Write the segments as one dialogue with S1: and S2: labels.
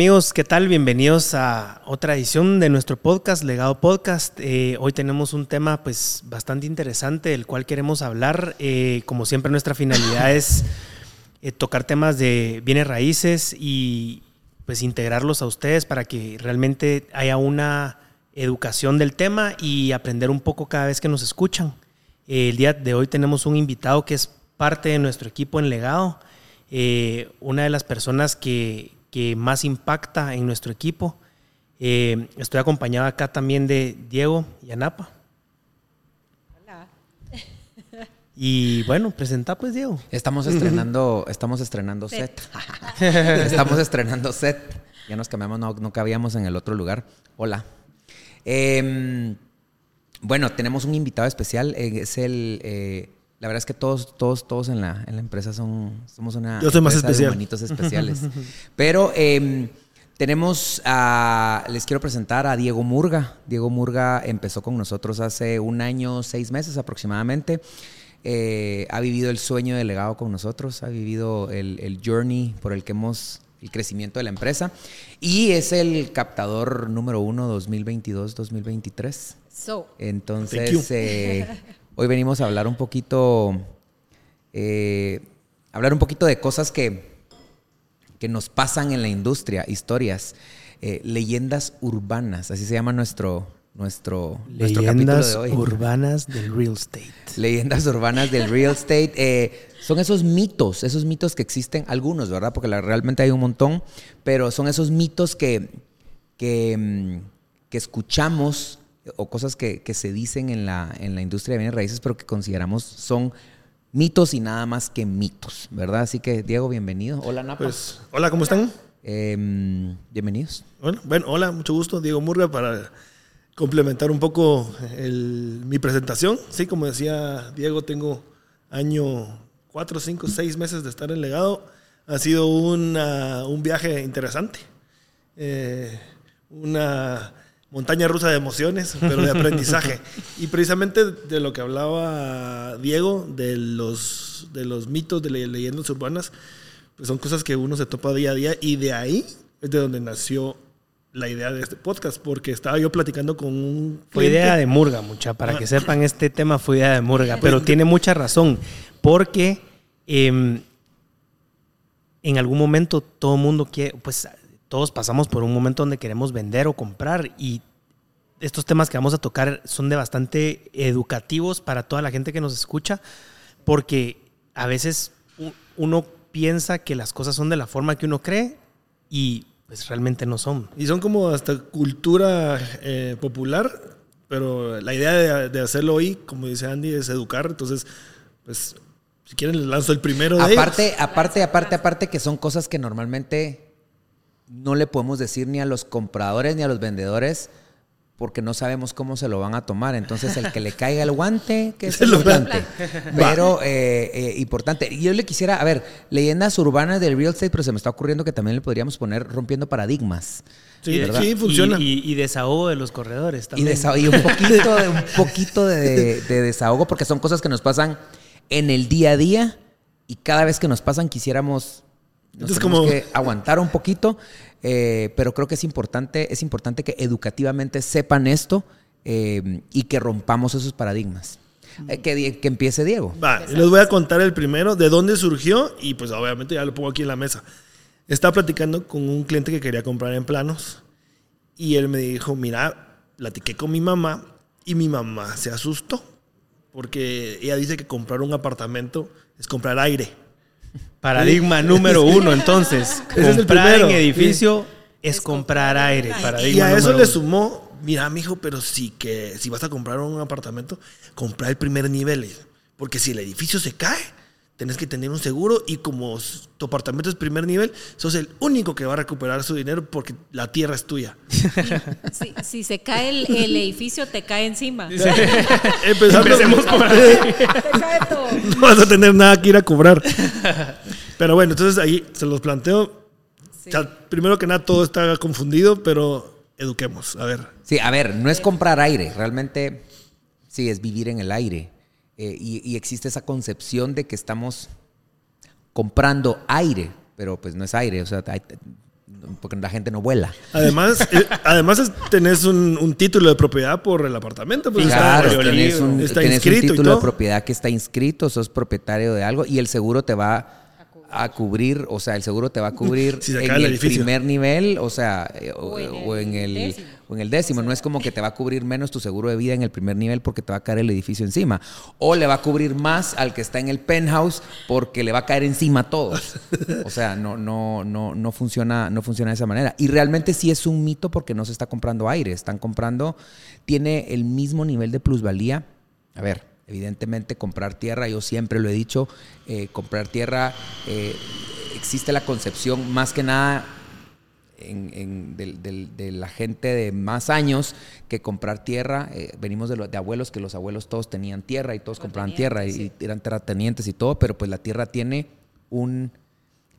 S1: Amigos, ¿qué tal? Bienvenidos a otra edición de nuestro podcast, Legado Podcast. Eh, hoy tenemos un tema pues bastante interesante del cual queremos hablar. Eh, como siempre nuestra finalidad es eh, tocar temas de bienes raíces y pues integrarlos a ustedes para que realmente haya una educación del tema y aprender un poco cada vez que nos escuchan. el día de hoy tenemos un invitado que es parte de nuestro equipo en Legado, una de las personas que que más impacta en nuestro equipo. Eh, estoy acompañado acá también de Diego y Anapa. Hola. Y bueno, presenta pues Diego.
S2: Estamos estrenando, estamos estrenando set. estamos estrenando set. Ya nos cambiamos, no, cabíamos en el otro lugar. Hola. Em, bueno, tenemos un invitado especial. Eh, es el eh, la verdad es que todos, todos, todos en la, en la empresa son, somos una
S1: Yo soy más especial.
S2: de especiales. Pero em, tenemos a, les quiero presentar a Diego Murga. Diego Murga empezó con nosotros hace un año, seis meses aproximadamente. Eh, ha vivido el sueño de legado con nosotros, ha vivido el, el journey por el que hemos el crecimiento de la empresa y es el captador número uno 2022-2023. So. Entonces, eh, Hoy venimos a hablar un poquito, eh, hablar un poquito de cosas que, que nos pasan en la industria, historias, eh, leyendas urbanas, así se llama nuestro, nuestro,
S1: nuestro capítulo de hoy. urbanas del real estate.
S2: Leyendas urbanas del real estate. Eh, son esos mitos, esos mitos que existen, algunos, ¿verdad? Porque realmente hay un montón, pero son esos mitos que, que, mm, que escuchamos o cosas que, se dicen en la, en la industria de bienes raíces, pero que consideramos son mitos y nada más que mitos, ¿verdad? Así que, Diego, bienvenido. Hola, Napa.
S1: Pues, hola, ¿cómo están?
S2: Em, bienvenidos.
S3: Bueno, bueno, hola, mucho gusto, Diego Murga, para complementar un poco mi presentación. Sí, como decía Diego, tengo año cuatro, cinco, seis meses de estar en legado. Ha sido un viaje interesante. Eh, una montaña rusa de emociones, pero de aprendizaje. y precisamente de lo que hablaba Diego, de los, de los mitos, de leyendas urbanas, pues son cosas que uno se topa día a día y de ahí es de donde nació la idea de este podcast, porque estaba yo platicando con un...
S1: Fue idea de Murga, mucha, para que ah. sepan, este tema fue idea de Murga, pero tiene mucha razón, porque em, en algún momento todo el mundo quiere, pues todos pasamos por un momento donde queremos vender o comprar y estos temas que vamos a tocar son de bastante educativos para toda la gente que nos escucha, porque a veces uno piensa que las cosas son de la forma que uno cree y pues realmente no son.
S3: Y son como hasta cultura eh, popular, pero la idea de, de, hacerlo hoy, como dice Andy, es educar. Entonces, pues, si quieren les lanzo el primero. De
S2: aparte, aparte, aparte, aparte que son cosas que normalmente no le podemos decir ni a los compradores ni a los vendedores porque no sabemos cómo se lo van a tomar. Entonces, el que le caiga el guante, que es importante. Pero, eh, eh, importante. Yo le quisiera, a ver, leyendas urbanas del real estate, pero se me está ocurriendo que también le podríamos poner rompiendo paradigmas.
S3: Sí, sí funciona.
S1: Y, desahogo de los corredores
S2: también. Y, un poquito, de, un poquito de, desahogo, porque son cosas que nos pasan en el día a día y cada vez que nos pasan quisiéramos nos tenemos que aguantar un poquito, eh, pero creo que es importante, es importante que educativamente sepan esto eh, y que rompamos esos paradigmas. Eh, que, que, empiece Diego.
S3: Va, les voy a contar el primero, de dónde surgió y pues obviamente ya lo pongo aquí en la mesa. Estaba platicando con un cliente que quería comprar en planos y él me dijo, mira, platiqué con mi mamá y mi mamá se asustó porque ella dice que comprar un apartamento es comprar aire.
S1: Paradigma número uno, entonces. comprar en edificio es comprar aire.
S3: y a eso le sumó, mira, mijo, pero sí que si vas a comprar un apartamento, comprar el primer nivel. Porque si el edificio se cae, tenés que tener un seguro y como tu apartamento es primer nivel, sos el único que va a recuperar su dinero porque la tierra es tuya.
S4: Si, se cae el, edificio, te cae encima.
S3: Empecemos por ahí. Te cae todo. No vas a tener nada que ir a cobrar. Pero bueno, entonces ahí se los planteo. primero que nada, todo está confundido, pero eduquemos. A ver.
S2: Sí, a ver, no es comprar aire, realmente sí, es vivir en el aire. Eh, y, existe esa concepción de que estamos comprando aire, pero pues no es aire, o sea, porque la gente no vuela.
S3: Además, eh, además es- tenés un, un título de propiedad por el apartamento. Pues,
S2: Claro,
S3: está,
S2: tenés un,
S3: está
S2: tenés un
S3: inscrito y
S2: título de propiedad que está inscrito, sos propietario de algo y el seguro te va a cubrir, o sea, el seguro te va a cubrir
S3: Si se
S2: en
S3: el
S2: primer nivel, o sea, eh, o,
S4: O en
S2: o en el,
S4: el.
S2: O en el décimo. No es como que te va a cubrir menos tu seguro de vida en el primer nivel porque te va a caer el edificio encima. O le va a cubrir más al que está en el penthouse porque le va a caer encima a todos. O sea, no, no, no, no funciona, no funciona de esa manera. Y realmente sí es un mito porque no se está comprando aire, están comprando, tiene el mismo nivel de plusvalía. A ver, evidentemente comprar tierra, yo siempre lo he dicho, eh, comprar tierra, eh, existe la concepción más que nada en- en- de la gente de más años que comprar tierra. eh, venimos de, los de abuelos, que los abuelos todos tenían tierra y todos compraban tierra y, y eran terratenientes y todo, pero pues la tierra tiene un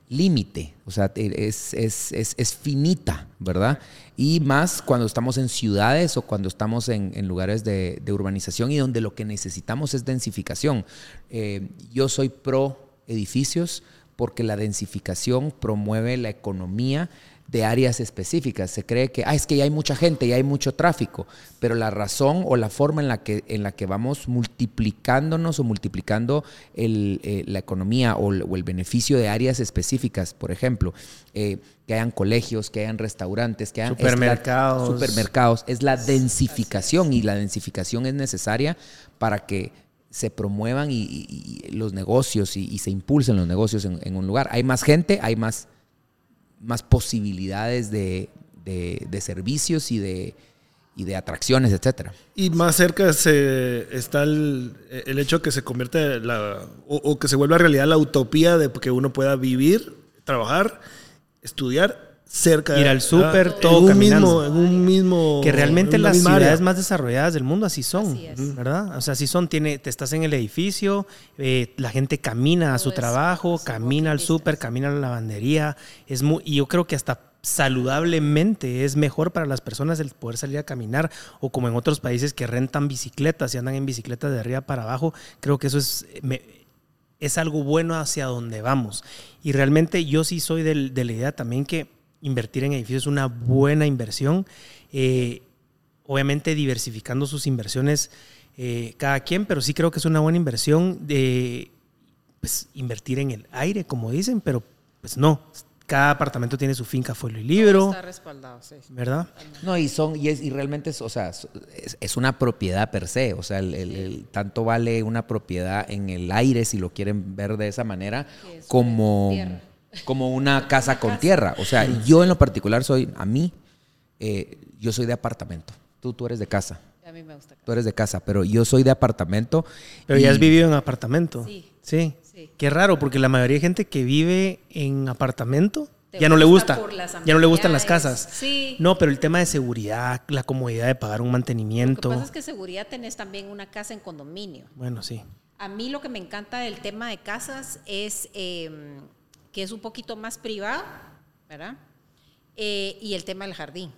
S2: límite, o sea, es, es, es, es finita, ¿verdad? Y más cuando estamos en ciudades o cuando estamos en, en lugares de, de urbanización y donde lo que necesitamos es densificación. Eh, yo soy pro edificios porque la densificación promueve la economía de áreas específicas. Se cree que ah, es que ya hay mucha gente, ya hay mucho tráfico, pero la razón o la forma en la que, en la que vamos multiplicándonos o multiplicando el, eh, la economía o el, o el beneficio de áreas específicas, por ejemplo, eh, que hayan colegios, que hayan restaurantes, que hayan es la-
S1: Supermercados.
S2: supermercados, es la densificación y la densificación es necesaria para que se promuevan y, y- y los negocios y, y se impulsen los negocios en, en un lugar. Hay más gente, hay más, más posibilidades de, de- servicios y de, y de atracciones, etcétera.
S3: Y más cerca se, está el, el hecho que se convierte la, o, o que se vuelva realidad la utopía de que uno pueda vivir, trabajar, estudiar cerca
S1: Ir al súper,
S3: ah,
S1: todo
S3: en un
S1: caminando.
S3: mismo, en un mismo
S1: Que realmente las
S3: área.
S1: ciudades más desarrolladas del mundo así son,
S4: Así es.
S1: ¿verdad? O sea, así son, tiene, te estás en el edificio, eh, la gente camina a su trabajo, camina al súper, camina a la lavandería, es muy, y yo creo que hasta saludablemente es mejor para las personas el poder salir a caminar o como en otros países que rentan bicicletas y andan en bicicletas de arriba para abajo, creo que eso es, me- es algo bueno hacia donde vamos. Y realmente yo sí soy del- de la idea también que invertir en edificios es una buena inversión. Eh, obviamente diversificando sus inversiones eh, cada quien, pero sí creo que es una buena inversión de pues, invertir en el aire, como dicen, pero pues no. Cada apartamento tiene su finca, fuelo y libro,
S4: Está respaldado, sí.
S1: ¿verdad?
S2: No, y son, y, es, y realmente es, o sea, es, es una propiedad per se. O sea, el, el- el- tanto vale una propiedad en el aire, si lo quieren ver de esa manera, como,
S4: tierra.
S2: Como una casa con tierra. O sea, yo en lo particular soy, a mí, eh, yo soy de apartamento. Tú, tú eres de casa.
S4: A mí me gusta.
S2: Tú eres de casa, pero yo soy de apartamento.
S1: Pero
S2: y-
S1: ya has vivido en apartamento.
S4: Sí.
S1: Sí.
S4: Sí.
S1: Qué raro, porque la mayoría de gente que vive en apartamento ya no le
S4: gusta
S1: Ya no le gustan las casas.
S4: Sí.
S1: No, pero el tema de seguridad, la comodidad de pagar un
S4: Lo que
S1: mantenimiento.
S4: pasa es que seguridad tenés también una casa en condominio.
S1: Bueno, sí.
S4: A mí lo que me encanta del tema de casas es eh, que es un poquito más privado, ¿verdad? Eh, y el tema del jardín.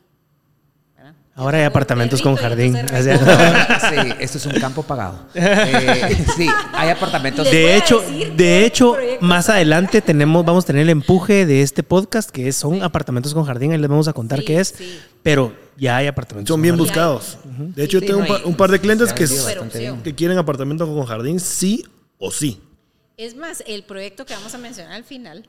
S4: ¿verdad?
S1: Ahora hay apartamentos con jardín.
S2: Sí, esto es un campo pagado. Eh, sí, hay apartamentos.
S1: De hecho, de hecho, más adelante tenemos, vamos a tener el empuje de este podcast, que es- son apartamentos con jardín, ahí les vamos a contar
S4: Sí,
S1: qué es,
S4: sí.
S1: pero ya hay apartamentos
S3: Son
S1: con
S3: bien
S1: jardín.
S3: buscados. De hecho,
S2: Sí,
S3: yo tengo
S2: no,
S3: un, par de clientes que, que quieren apartamentos con jardín, sí o sí.
S4: Es más, el proyecto que vamos a mencionar al final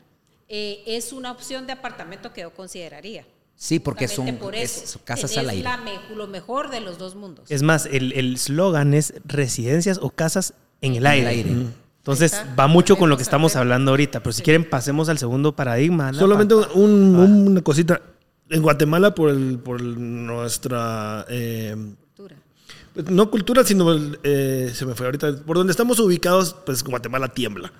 S4: eh, es una opción de apartamento que yo consideraría.
S2: Sí, porque son,
S4: Justamente por
S2: es-
S4: eso.
S2: son casas al aire.
S4: la me- lo mejor de los dos mundos.
S1: Es más, el el eslogan es residencias o casas en el aire.
S2: aire.
S1: Mm. Entonces va mucho con lo que estamos
S4: hacer.
S1: hablendo ahorita, pero si quieren pasemos al segundo paradigma.
S3: Solamente
S1: pa-
S3: un- una cosita. En Guatemala, por, el, por nuestra. eh, no cultura, sino. el, eh, se me fue ahorita. Por donde estamos ubicados, pues Guatemala tiembla.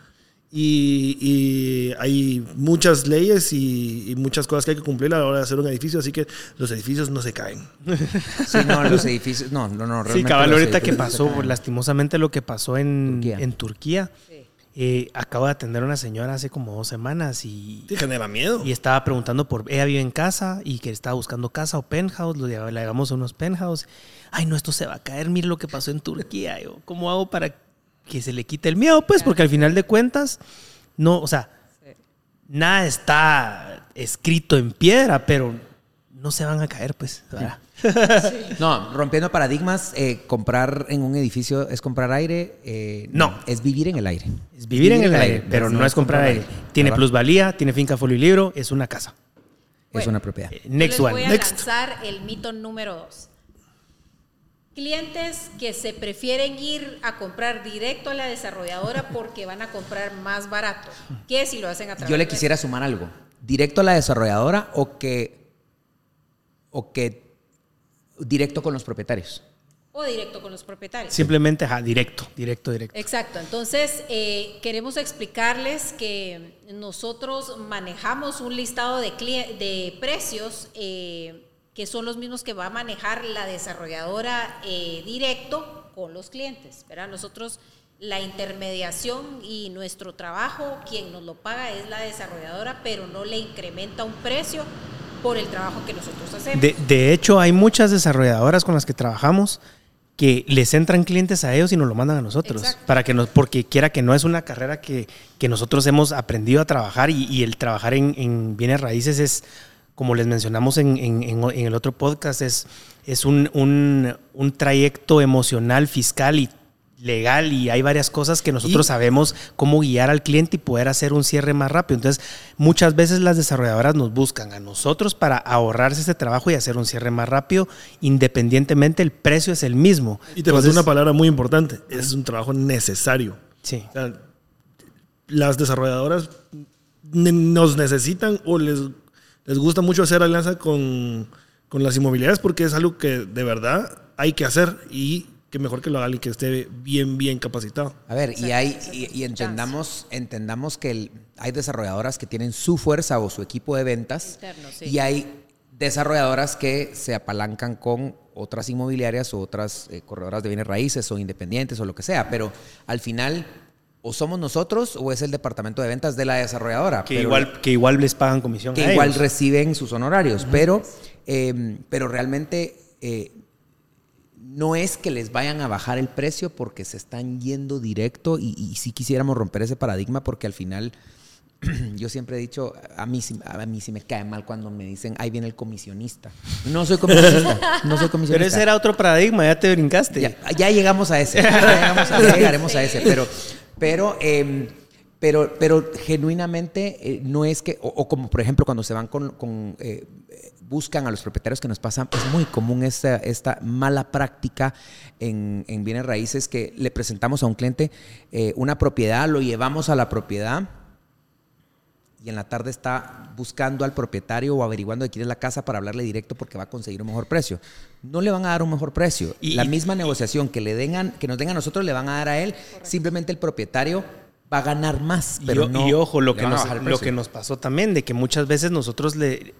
S3: Y, y hay muchas leyes y, y muchas cosas que hay que cumplir a la hora de hacer un edificio, así que los edificios no se caen.
S2: Sí, no, los edificios. No, no, no.
S1: Sí,
S2: realmente
S1: cabal,
S2: los
S1: ahorita que pasó,
S2: caen.
S1: lastimosamente lo que pasó en
S2: Turquía.
S1: en Turquía.
S4: Sí.
S1: Eh, acabo de atender a una señora hace como dos semanas y,
S3: Sí, genera miedo.
S1: y estaba preguntando por. Ella vive en casa y que estaba buscando casa o penthouse. Lo llevamos a unos penthouse. Ay, no, esto se va a caer. Mire lo que pasó en Turquía. Yo, ¿Cómo hago para que se le quite el miedo? Pues porque al final de cuentas, no, o sea, nada está escrito en piedra, pero no se van a caer, pues.
S2: No, rompiendo paradigmas, eh, comprar en un edificio es comprar aire. eh,
S1: No.
S2: Es vivir en el aire.
S1: Es vivir en el aire, pero no, es comprar aire. Tiene
S2: ¿verdad?
S1: plusvalía, tiene finca, folio y libro, es una casa.
S2: Es una propiedad.
S1: Eh, Next
S4: les voy
S1: one.
S4: a
S3: Next.
S4: lanzar el mito número dos. Clientes que se prefieren ir a comprar directo a la desarrolladora porque van a comprar más barato que si lo hacen a través
S2: Yo le
S4: de-
S2: quisiera sumar algo. ¿Directo a la desarrolladora o que, o que directo con los propietarios?
S4: o directo con los propietarios.
S1: Simplemente, ajá, directo, directo, directo.
S4: Exacto, entonces eh, queremos explicarles que nosotros manejamos un listado de, precios eh, que son los mismos que va a manejar la desarrolladora eh, directo con los clientes. ¿verdad? Nosotros la intermediación y nuestro trabajo, quien nos lo paga es la desarrolladora, pero no le incrementa un precio por el trabajo que nosotros hacemos.
S1: De, de hecho, hay muchas desarrolladoras con las que trabajamos que les entran clientes a ellos y nos lo mandan a nosotros.
S4: Exacto.
S1: Para que nos, porque quiera que no es una carrera que, que nosotros hemos aprendido a trabajar y, y el trabajar en, en bienes raíces es, como les mencionamos en, en- en- en el otro podcast, es, es un, un- un trayecto emocional, fiscal y legal y hay varias cosas que nosotros
S2: Y-
S1: sabemos cómo guiar al cliente y poder hacer un cierre más rápido. Entonces, muchas veces las desarrolladoras nos buscan a nosotros para ahorrarse este trabajo y hacer un cierre más rápido, independientemente el precio es el mismo.
S3: Y te
S1: Entonces,
S3: una palabra muy importante. Es un trabajo necesario.
S1: Sí.
S3: O sea, las desarrolladoras nos necesitan o les, les gusta mucho hacer alianza con, con las inmobiliarias porque es algo que de verdad hay que hacer y que mejor que lo haga alguien que esté bien, bien capacitado.
S2: A ver, y, hay, y, entendamos, entendamos que el- hay desarrolladoras que tienen su fuerza o su equipo de ventas
S4: Interno, sí.
S2: y hay desarrolladoras que se apalancan con otras inmobiliarias o otras eh, corredoras de bienes raíces o independientes o lo que sea, pero al final o somos nosotros o es el departamento de ventas de la desarrolladora.
S1: Que
S2: pero-
S1: igual, que igual les pagan comisión.
S2: que
S1: a
S2: igual
S1: ellos.
S2: reciben sus honorarios, pero, eh, pero realmente eh, no es que les vayan a bajar el precio porque se están yendo directo y, y sí quisiéramos romper ese paradigma porque al final yo siempre he dicho, a mí, sí- a mí sí me cae mal cuando me dicen, ahí viene el comisionista. No soy comisionista, no soy comisionista.
S1: Pero ese era otro paradigma, ya te brincaste.
S2: Ya, ya llegamos a ese. Ya, llegamos a- ya llegaremos a ese. Pero, pero, em, pero, pero genuinamente eh, no es que, o, o como por ejemplo cuando se van con, con, eh, buscan a los propietarios que nos pasan, es muy común esta, esta mala práctica en, en bienes raíces que le presentamos a un cliente eh, una propiedad, lo llevamos a la propiedad y en la tarde está buscando al propietario o averiguando de quién es la casa para hablarle directo porque va a conseguir un mejor precio. No le van a dar un mejor precio.
S1: Y-
S2: la
S1: y-
S2: misma negociación que le den a- que nos den a nosotros le van a dar a él. Simplemente el propietario va a ganar más,
S1: Y,
S2: pero no
S1: y ojo, lo que, nos, lo que nos pasó también, de que muchas veces nosotros le,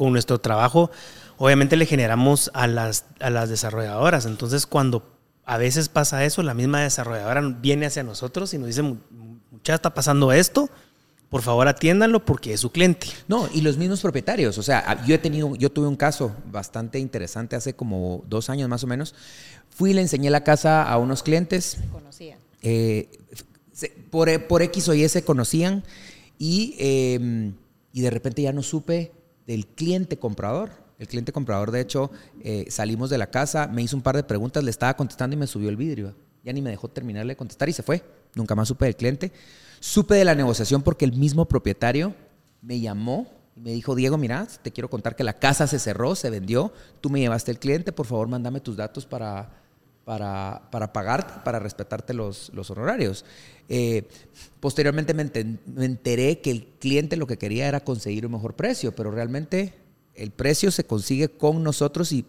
S1: con nuestro trabajo, obviamente le generamos a las, a las desarrolladoras. Entonces, cuando a veces pasa eso, la misma desarrolladora viene hacia nosotros y nos dice, mucha está pasando esto, por favor atiéndanlo porque es su cliente.
S2: No, y los mismos propietarios. O sea, yo he tenido, yo tuve un caso bastante interesante hace como dos años más o menos. Fui y le enseñé la casa a unos clientes.
S4: Conocían.
S2: eh, se- por, por X o Y se conocían y, eh, y de repente ya no supe del cliente comprador. El cliente comprador, de hecho, eh, salimos de la casa, me hizo un par de preguntas, le estaba contestando y me subió el vidrio. Ya ni me dejó terminarle de contestar y se fue. Nunca más supe del cliente. Supe de la negociación porque el mismo propietario me llamó y me dijo, Diego, mira, te quiero contar que la casa se cerró, se vendió, tú me llevaste el cliente, por favor, mándame tus datos para, para, para pagarte, para respetarte los, los honorarios. Eh, posteriormente me, enten- me enteré que el cliente lo que quería era conseguir un mejor precio, pero realmente el precio se consigue con nosotros y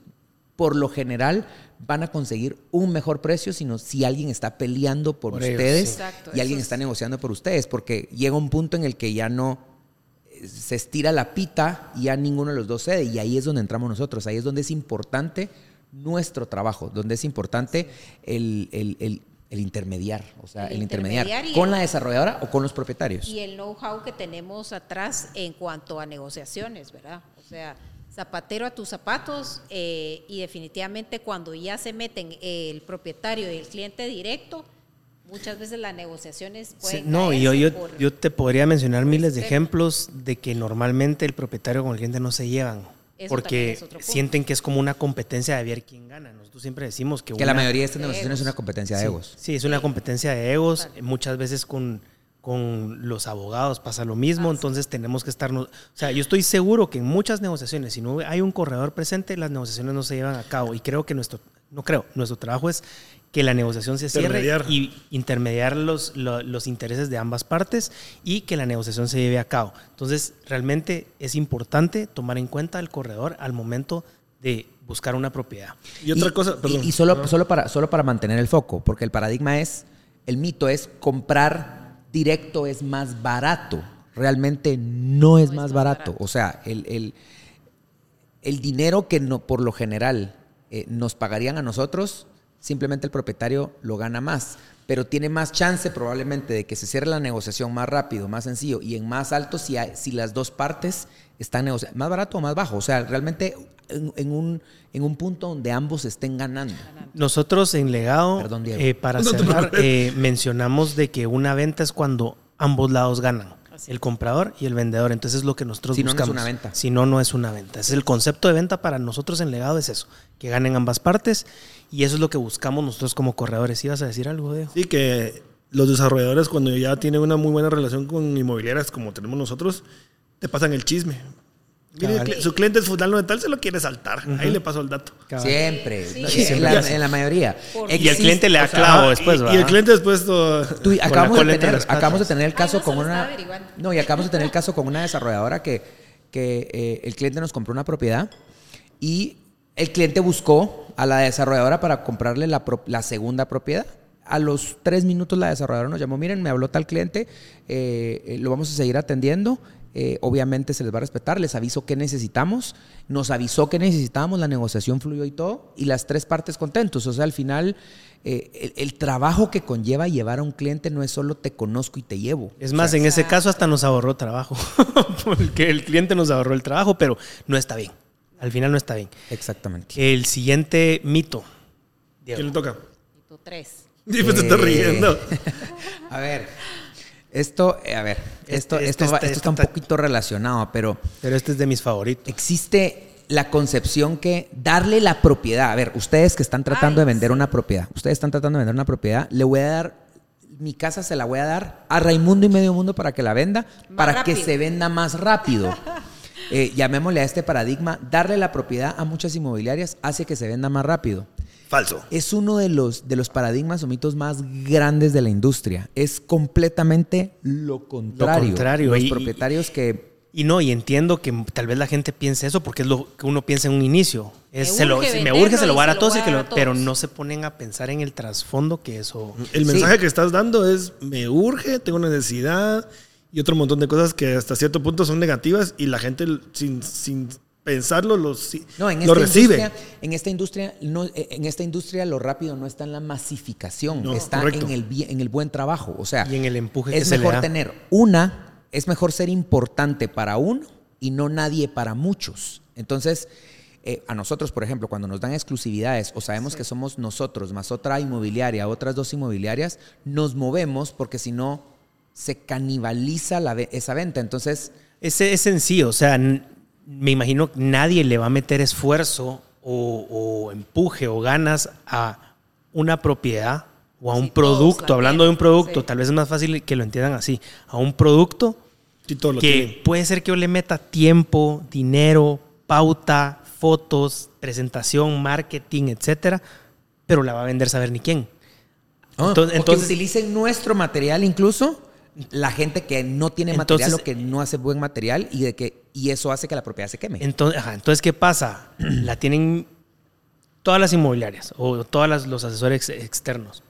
S2: por lo general van a conseguir un mejor precio sino si alguien está peleando por,
S1: Por ellos,
S2: ustedes
S1: sí.
S4: Exacto,
S2: y alguien está
S4: es-
S2: negociando por ustedes, porque llega un punto en el que ya no eh, se estira la pita y ya ninguno de los dos cede y ahí es donde entramos nosotros, ahí es donde es importante nuestro trabajo, donde es importante el, el- el- el intermediar, o sea, el,
S4: El
S2: intermediar, con
S4: el-
S2: la desarrolladora o con los propietarios.
S4: Y el know-how que tenemos atrás en cuanto a negociaciones, ¿verdad? O sea, zapatero a tus zapatos eh, y definitivamente cuando ya se meten el propietario y el cliente directo, Muchas veces las negociaciones
S1: Sí,
S4: pueden
S1: no, y yo, yo,
S4: por-
S1: yo te podría mencionar miles de ejemplos de que normalmente el propietario con el cliente no se llevan.
S4: Eso
S1: porque
S4: es
S1: sienten que es como una competencia de ver quién gana. Nosotros siempre decimos que,
S2: Que la mayoría de estas negociaciones es
S4: egos.
S2: una competencia de
S1: Sí,
S2: egos.
S1: Sí, es una competencia de egos. Muchas veces con, con los abogados pasa lo mismo,
S4: Ah, sí.
S1: entonces tenemos que estar... O sea, yo estoy seguro que en muchas negociaciones, si no hay un corredor presente, las negociaciones no se llevan a cabo. Y creo que nuestro... No creo, nuestro trabajo es que la negociación se cierre
S3: Intermediar.
S1: y intermediar los, lo- los intereses de ambas partes y que la negociación se lleve a cabo. Entonces, realmente es importante tomar en cuenta al corredor al momento de buscar una propiedad.
S3: Y otra cosa, perdón.
S2: Y, y solo, solo, para, solo para mantener el foco, porque el paradigma es, el mito es comprar directo es más barato. Realmente no es, más barato.
S4: barato.
S2: O sea, el, el- el dinero que no, por lo general eh, nos pagarían a nosotros, simplemente el propietario lo gana más. Pero tiene más chance probablemente de que se cierre la negociación más rápido, más sencillo y en más alto si, hay- si las dos partes están negociando. Más barato o más bajo. O sea, realmente en, en un, en un punto donde ambos estén ganando.
S1: Nosotros en Legado,
S2: Perdón,
S1: eh, para
S3: No
S1: cerrar, eh, mencionamos de que una venta es cuando ambos lados ganan. El comprador y el vendedor. Entonces es lo que nosotros
S2: Si no, no es
S1: buscamos.
S2: una venta.
S1: Si no, no es una venta. Es el concepto de venta para nosotros en Legado es eso, que ganen ambas partes y eso es lo que buscamos nosotros como corredores. ¿Ibas a decir algo, Diego?
S3: Sí, que los desarrolladores cuando ya tienen una muy buena relación con inmobiliarias como tenemos nosotros, te pasan el chisme. Mire, su cliente es fulano de tal, se lo quiere saltar. Ahí le paso el dato.
S1: Cabal.
S2: Siempre.
S4: Sí.
S2: No,
S4: Sí,
S2: en,
S1: siempre
S2: la,
S1: hace.
S2: en la mayoría.
S1: Y el cliente le da
S2: o sea,
S1: clavo
S3: Ah,
S1: después,
S3: y, y
S1: ¿verdad?
S3: el cliente después todo...
S2: Tú- acabamos, de tener, acabamos de tener el caso
S4: Ay, no,
S2: con una. No, y acabamos de tener el caso con una desarrolladora que, que eh, el cliente nos compró una propiedad y el cliente buscó a la desarrolladora para comprarle la, pro- la segunda propiedad. A los tres minutos la desarrolladora nos llamó, miren, me habló tal cliente, eh, eh, lo vamos a seguir atendiendo. Eh, obviamente se les va a respetar, les aviso qué necesitamos, nos avisó que necesitábamos, la negociación fluyó y todo, y las tres partes contentos. O sea, al final, eh, el, el trabajo que conlleva llevar a un cliente no es solo te conozco y te llevo.
S1: Es más, en ese caso hasta nos ahorró trabajo, porque el cliente nos ahorró el trabajo, pero no está bien. Al final no está bien.
S2: Exactamente.
S1: El siguiente mito. Diego.
S3: ¿Quién le toca?
S4: Y tú tres.
S3: Sí, pues te estás riendo.
S2: A ver, esto, eh, a ver, esto,
S1: Este-
S2: esto,
S1: este
S2: va-
S1: está-
S2: esto está un poquito relacionado, pero
S1: Pero este es de mis favoritos.
S2: existe la concepción que darle la propiedad, a ver, ustedes que están tratando
S4: Ay,
S2: de vender
S4: sí.
S2: una propiedad, ustedes están tratando de vender una propiedad, le voy a dar, mi casa se la voy a dar a Raimundo y Medio Mundo para que la venda,
S4: Más
S2: para que se venda más rápido. Eh, llamémosle a este paradigma, darle la propiedad a muchas inmobiliarias hace que se venda más rápido.
S3: Falso.
S2: Es uno de los, de los paradigmas o mitos más grandes de la industria. Es completamente lo contrario.
S1: contrario,
S2: Los
S1: y-
S2: propietarios que...
S1: Y no, y entiendo que tal vez la gente piense eso porque es lo que uno piensa en un inicio. Es,
S4: Me
S1: se lo-
S4: urge
S1: me urge, se lo a a
S4: lo
S1: todos, lo-
S4: a todos.
S1: pero no se ponen a pensar en el trasfondo que eso...
S3: El
S2: Sí.
S3: mensaje que estás dando es, me urge, tengo una necesidad y otro montón de cosas que hasta cierto punto son negativas y la gente sin, sin pensarlo lo, si-
S2: No, en
S3: lo
S2: esta
S3: recibe.
S2: en esta industria, no, eh, en esta industria lo rápido no está en la masificación,
S3: No,
S2: está
S3: correcto.
S2: en el, en el buen trabajo. O sea,
S1: Y en el empuje que
S2: es
S1: se le
S2: mejor
S1: da.
S2: tener una, es mejor ser importante para uno y no nadie para muchos. Entonces, eh, a nosotros, por ejemplo, cuando nos dan exclusividades o sabemos que somos nosotros más otra inmobiliaria, otras dos inmobiliarias, nos movemos porque si no se canibaliza la ve- esa venta. Entonces,
S1: Ese es sencillo, o sea, me imagino que nadie le va a meter esfuerzo o, o empuje o ganas a una propiedad o a un
S4: Sí,
S1: producto,
S4: la
S1: hablando de un producto,
S4: sí.
S1: tal vez es más fácil que lo entiendan así, a un producto
S3: Sí, todo lo
S1: que
S3: tiene.
S1: puede ser que yo le meta tiempo, dinero, pauta, fotos, presentación, marketing, etcétera, pero la va a vender saber ni quién. Entonces-
S2: o
S1: entonces-
S2: que utilicen nuestro material incluso la gente que no tiene material
S1: Entonces-
S2: o que no hace buen material y de que y eso hace que la propiedad se queme.
S1: Entonces, ajá, entonces ¿qué pasa? La tienen todas las inmobiliarias o todos los asesores ex- externos.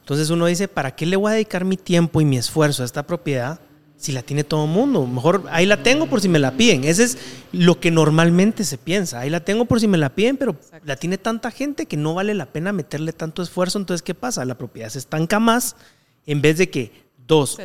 S1: Entonces uno dice, ¿para qué le voy a dedicar mi tiempo y mi esfuerzo a esta propiedad si la tiene todo el mundo? Mejor ahí la tengo por si me la piden. Ese es lo que normalmente se piensa. Ahí la tengo por si me la piden, pero la tiene tanta gente que no vale la pena meterle tanto esfuerzo. Entonces, ¿qué pasa? La propiedad se estanca más en vez de que dos,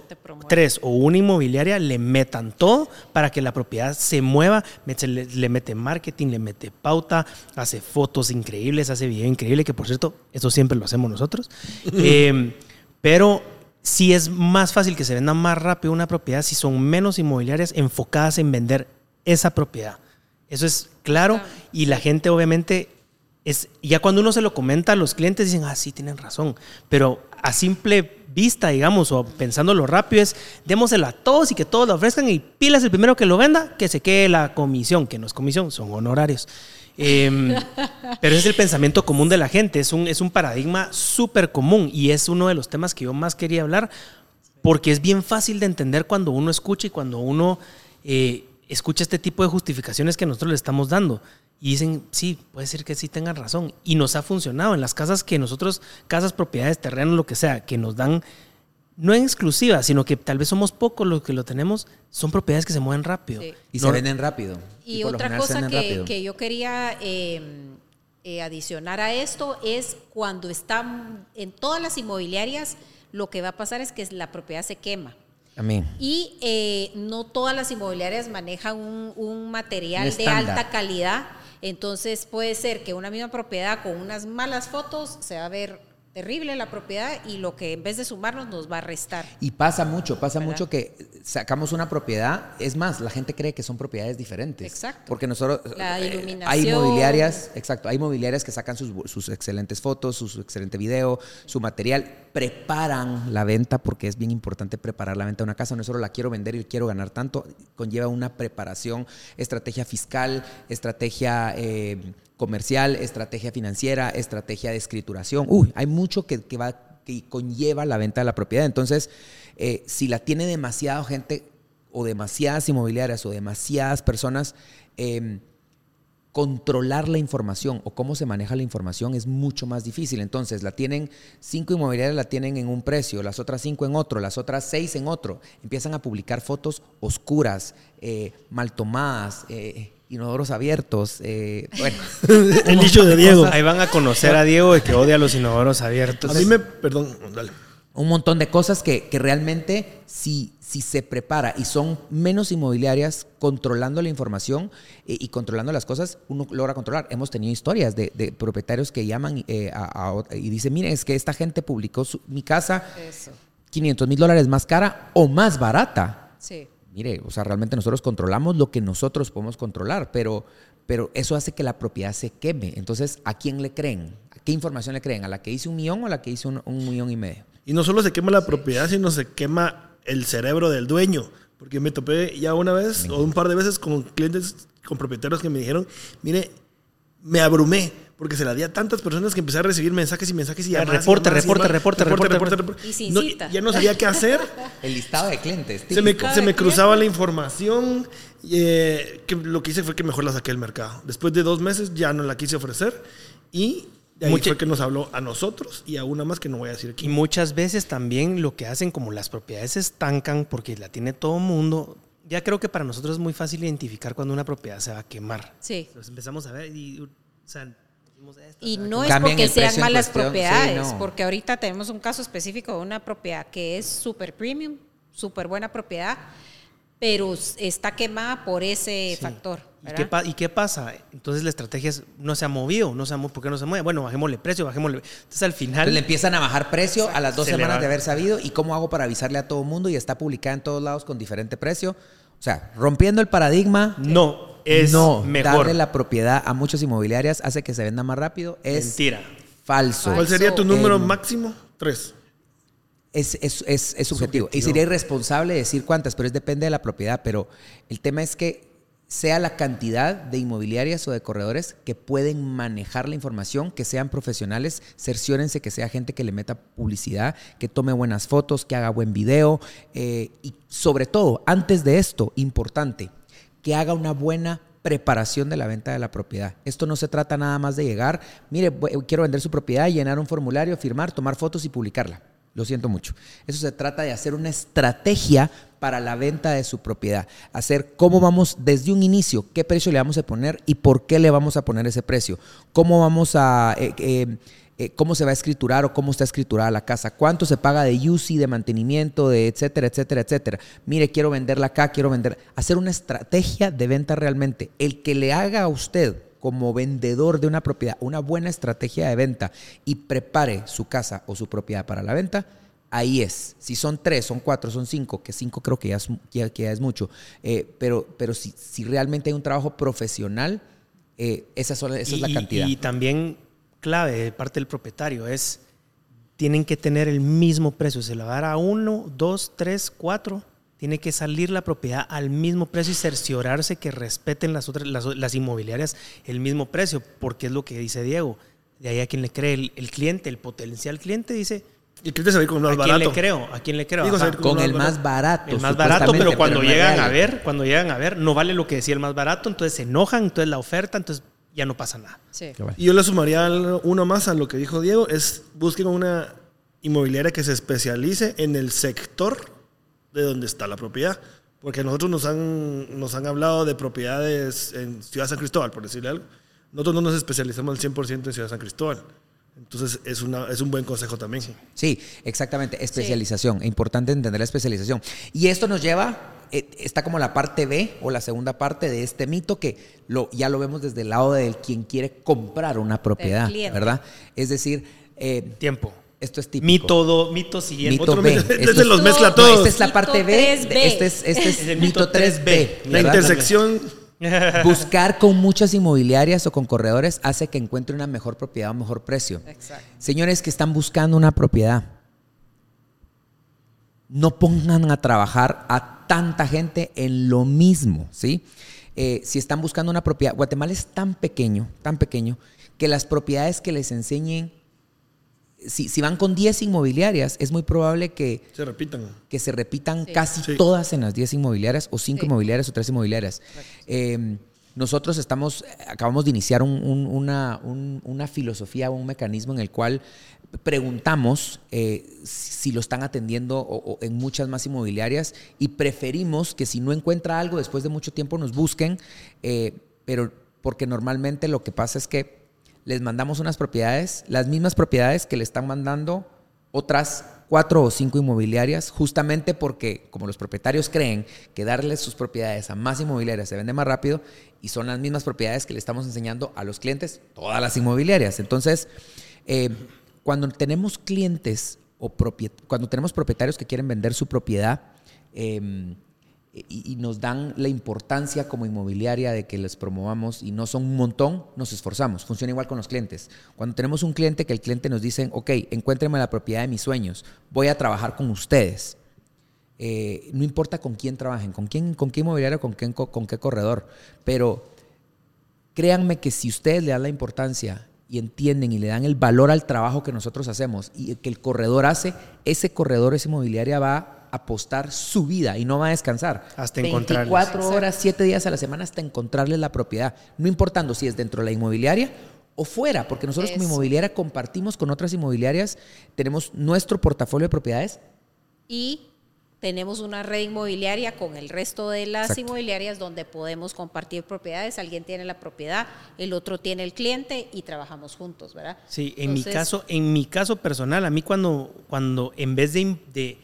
S1: tres o una inmobiliaria le metan todo para que la propiedad se mueva, le, le mete marketing, le mete pauta, hace fotos increíbles, hace video increíble, que por cierto, eso siempre lo hacemos nosotros. Eh, Pero sí es más fácil que se venda más rápido una propiedad si son menos inmobiliarias enfocadas en vender esa propiedad. Eso es claro y la gente obviamente es, ya cuando uno se lo comenta, los clientes dicen, ah, sí, tienen razón, pero a simple vista, digamos, o pensándolo rápido, es démoselo a todos y que todos lo ofrezcan y pilas el primero que lo venda, que se quede la comisión, que no es comisión, son honorarios. Em, pero es el pensamiento común de la gente, es un, es un paradigma súper común y es uno de los temas que yo más quería hablar porque es bien fácil de entender cuando uno escucha y cuando uno eh, escucha este tipo de justificaciones que nosotros le estamos dando. Y dicen, sí, puede ser que sí tengan razón. Y nos ha funcionado en las casas que nosotros, casas, propiedades, terrenos, lo que sea, que nos dan, no en exclusiva, sino que tal vez somos pocos los que lo tenemos, son propiedades que se mueven rápido.
S2: Y se venden rápido.
S4: Y, otra cosa que, que, yo quería eh, eh, adicionar a esto es cuando están en todas las inmobiliarias, lo que va a pasar es que la propiedad se quema. Y eh, no todas las inmobiliarias manejan un, material de alta calidad. Entonces puede ser que una misma propiedad con unas malas fotos se va a ver terrible la propiedad y lo que en vez de sumarnos nos va a restar.
S2: Y pasa mucho, pasa mucho que sacamos una propiedad, es más, la gente cree que son propiedades diferentes.
S4: Exacto.
S2: Porque nosotros la eh, hay inmobiliarias, exacto, hay inmobiliarias que sacan sus, sus, excelentes fotos, su, excelente video, su material, preparan la venta porque es bien importante preparar la venta de una casa, no solo la quiero vender y quiero ganar tanto, conlleva una preparación, estrategia fiscal, estrategia eh, comercial, estrategia financiera, estrategia de escrituración. Uy, hay mucho que, va, que conlleva la venta de la propiedad. Entonces, eh, si la tiene demasiada gente o demasiadas inmobiliarias o demasiadas personas, em, controlar la información o cómo se maneja la información es mucho más difícil. Entonces, la tienen cinco inmobiliarias, la tienen en un precio, las otras cinco en otro, las otras seis en otro. Empiezan a publicar fotos oscuras, eh, mal tomadas, eh, inodoros abiertos. Eh, bueno,
S3: el dicho de Diego.
S1: Ahí van a conocer a Diego de que odia los inodoros abiertos.
S3: A mí me, perdón, dale.
S2: Un montón de cosas que, realmente si, si se prepara y son menos inmobiliarias controlando la información eh, y, controlando las cosas, uno logra controlar. Hemos tenido historias de, propietarios que llaman eh, y dicen, miren, es que esta gente publicó mi casa 500 mil dólares más cara o más barata.
S4: Sí
S2: mire, o sea, realmente nosotros controlamos lo que nosotros podemos controlar, pero, pero eso hace que la propiedad se queme. Entonces, ¿a quién le creen? ¿A qué información le creen? ¿A la que hice un millón o a la que hice un, millón y medio?
S3: Y no solo se quema la propiedad, sino se quema el cerebro del dueño. Porque me topé ya una vez o un par de veces con clientes, con propietarios que me dijeron, mire, me abrumé porque se la di a tantas personas que empecé a recibir mensajes y mensajes y llamadas.
S1: Reporte, reporte, reporte, reporte,
S3: reporte, Y Ya no sabía qué hacer.
S2: El listado de clientes.
S3: Se me, se me cruzaba la información. Eh, que lo que hice fue que mejor la saqué del mercado. Después de dos meses ya no la quise ofrecer y de ahí fue que nos habló a nosotros y a una más que no voy a decir aquí.
S1: Y muchas veces también lo que hacen, como las propiedades se estancan porque la tiene todo mundo, ya creo que para nosotros es muy fácil identificar cuando una propiedad se va a quemar.
S4: Sí.
S1: Entonces empezamos a ver y, o sea,
S4: y no es porque sean malas propiedades, porque ahorita tenemos un caso específico de una propiedad que es súper premium, súper buena propiedad, pero está quemada por ese factor.
S1: ¿Y qué, pasa? Entonces la estrategia no se ha movido, no se ha ¿por qué no se mueve? Bueno, bajémosle precio, bajémosle. Entonces al final...
S2: le empiezan a bajar precio a las dos semanas de haber sabido y cómo hago para avisarle a todo el mundo y está publicada en todos lados con diferente precio. O sea, rompiendo el paradigma.
S1: No, es no, mejor.
S2: Darle la propiedad a muchas inmobiliarias hace que se venda más rápido. Es
S1: Mentira.
S2: Falso.
S3: ¿Cuál sería tu número máximo? Tres.
S2: Es, es, es, subjetivo. Y sería irresponsable decir cuántas, pero es depende de la propiedad. Pero el tema es que sea la cantidad de inmobiliarias o de corredores que pueden manejar la información, que sean profesionales, cerciórense que sea gente que le meta publicidad, que tome buenas fotos, que haga buen video eh, y sobre todo, antes de esto, importante, que haga una buena preparación de la venta de la propiedad. Esto no se trata nada más de llegar, mire, quiero vender su propiedad, llenar un formulario, firmar, tomar fotos y publicarla. Lo siento mucho. Eso se trata de hacer una estrategia para la venta de su propiedad. Hacer cómo vamos desde un inicio, qué precio le vamos a poner y por qué le vamos a poner ese precio. Cómo vamos a... Eh, eh, eh, cómo se va a escriturar o cómo está escriturada la casa, cuánto se paga de UCI, de mantenimiento, de etcétera, etcétera, etcétera. Mire, quiero venderla acá, quiero vender. Hacer una estrategia de venta realmente. El que le haga a usted como vendedor de una propiedad una buena estrategia de venta y prepare su casa o su propiedad para la venta, ahí es. Si son tres, son cuatro, son cinco, que cinco creo que ya es, ya, que ya es mucho. Eh, pero pero si, si realmente hay un trabajo profesional, eh, esa, son- esa es la cantidad.
S1: Y también clave de parte del propietario es, tienen que tener el mismo precio. Se lo va a dar a uno, dos, tres, cuatro. Tiene que salir la propiedad al mismo precio y cerciorarse que respeten las otras las, las inmobiliarias el mismo precio, porque es lo que dice Diego. De ahí a quien le cree el, el cliente, el potencial cliente dice,
S3: Y el cliente se va a ir con uno
S1: ¿a
S3: más
S1: quién le
S3: barato.
S1: creo? ¿A quién le creo?
S3: Digo, a
S2: con el más barato.
S1: el más barato, pero cuando llegan a ver, cuando llegan a ver, no vale lo que decía el más barato, entonces se enojan, entonces la oferta, entonces ya no pasa nada.
S4: Sí.
S3: Y yo le sumaría uno más a lo que dijo Diego, es busquen una inmobiliaria que se especialice en el sector de donde está la propiedad. Porque nosotros nos han, nos han hablado de propiedades en Ciudad San Cristóbal, por decirle algo. Nosotros no nos especializamos al 100% en Ciudad San Cristóbal. Entonces es, una, es un buen consejo también.
S2: Sí, exactamente. Especialización. Es importante entender la especialización. Y esto nos lleva, está como la parte B o la segunda parte de este mito que lo, ya lo vemos desde el lado del quien quiere comprar una propiedad. ¿verdad? Es decir, eh,
S1: Tiempo.
S2: esto es típico.
S1: Mito, do- mito siguiente.
S2: Mito
S3: Otro
S2: B.
S3: mito. Este
S2: es-
S3: los mezcla
S2: No,
S3: todos.
S2: esta es la parte B.
S4: 3B.
S2: Este es, este es
S1: Es el
S2: mito
S1: mito
S2: 3B.
S1: 3B.
S3: La intersección
S2: Buscar con muchas inmobiliarias o con corredores hace que encuentre una mejor propiedad o mejor precio.
S4: Exacto.
S2: Señores que están buscando una propiedad, no pongan a trabajar a tanta gente en lo mismo, ¿sí? Eh, si están buscando una propiedad, Guatemala es tan pequeño, tan pequeño, que las propiedades que les enseñen, si, si van con 10 inmobiliarias, es muy probable que
S3: se repitan.
S2: que se repitan
S4: Sí.
S2: casi
S3: Sí.
S2: todas en las 10 inmobiliarias o 5
S4: Sí.
S2: inmobiliarias o 3 inmobiliarias. Eh, nosotros estamos, acabamos de iniciar un- un- una, un- una filosofía, un mecanismo en el cual preguntamos eh, si lo están atendiendo o- en muchas más inmobiliarias y preferimos que si no encuentra algo después de mucho tiempo nos busquen, eh, pero porque normalmente lo que pasa es que les mandamos unas propiedades, las mismas propiedades que le están mandando otras cuatro o cinco inmobiliarias, justamente porque como los propietarios creen que darles sus propiedades a más inmobiliarias se vende más rápido y son las mismas propiedades que le estamos enseñando a los clientes, todas las inmobiliarias. Entonces, eh, cuando tenemos clientes o cuando tenemos propietarios que quieren vender su propiedad, eh, y, y nos dan la importancia como inmobiliaria de que les promovamos y no son un montón, nos esforzamos. Funciona igual con los clientes. Cuando tenemos un cliente que el cliente nos dice, ok, encuéntrenme la propiedad de mis sueños, voy a trabajar con ustedes. Eh, no importa con quién trabajen, con quién, con qué inmobiliario, con qué, con qué corredor, pero créanme que si ustedes le dan la importancia y entienden y le dan el valor al trabajo que nosotros hacemos y que el corredor hace, ese corredor, esa inmobiliaria va a apostar su vida y no va a descansar.
S1: Hasta encontrarles.
S2: 24 horas, 7 días a la semana hasta encontrarles la propiedad. No importando si es dentro de la inmobiliaria o fuera, porque nosotros como inmobiliaria compartimos con otras inmobiliarias, tenemos nuestro portafolio de propiedades
S4: Y tenemos una red inmobiliaria con el resto de las
S2: Exacto.
S4: inmobiliarias donde podemos compartir propiedades. Alguien tiene la propiedad, el otro tiene el cliente y trabajamos juntos, ¿verdad?
S1: Sí, en mi caso, en mi caso personal, a mí cuando, cuando en vez de, de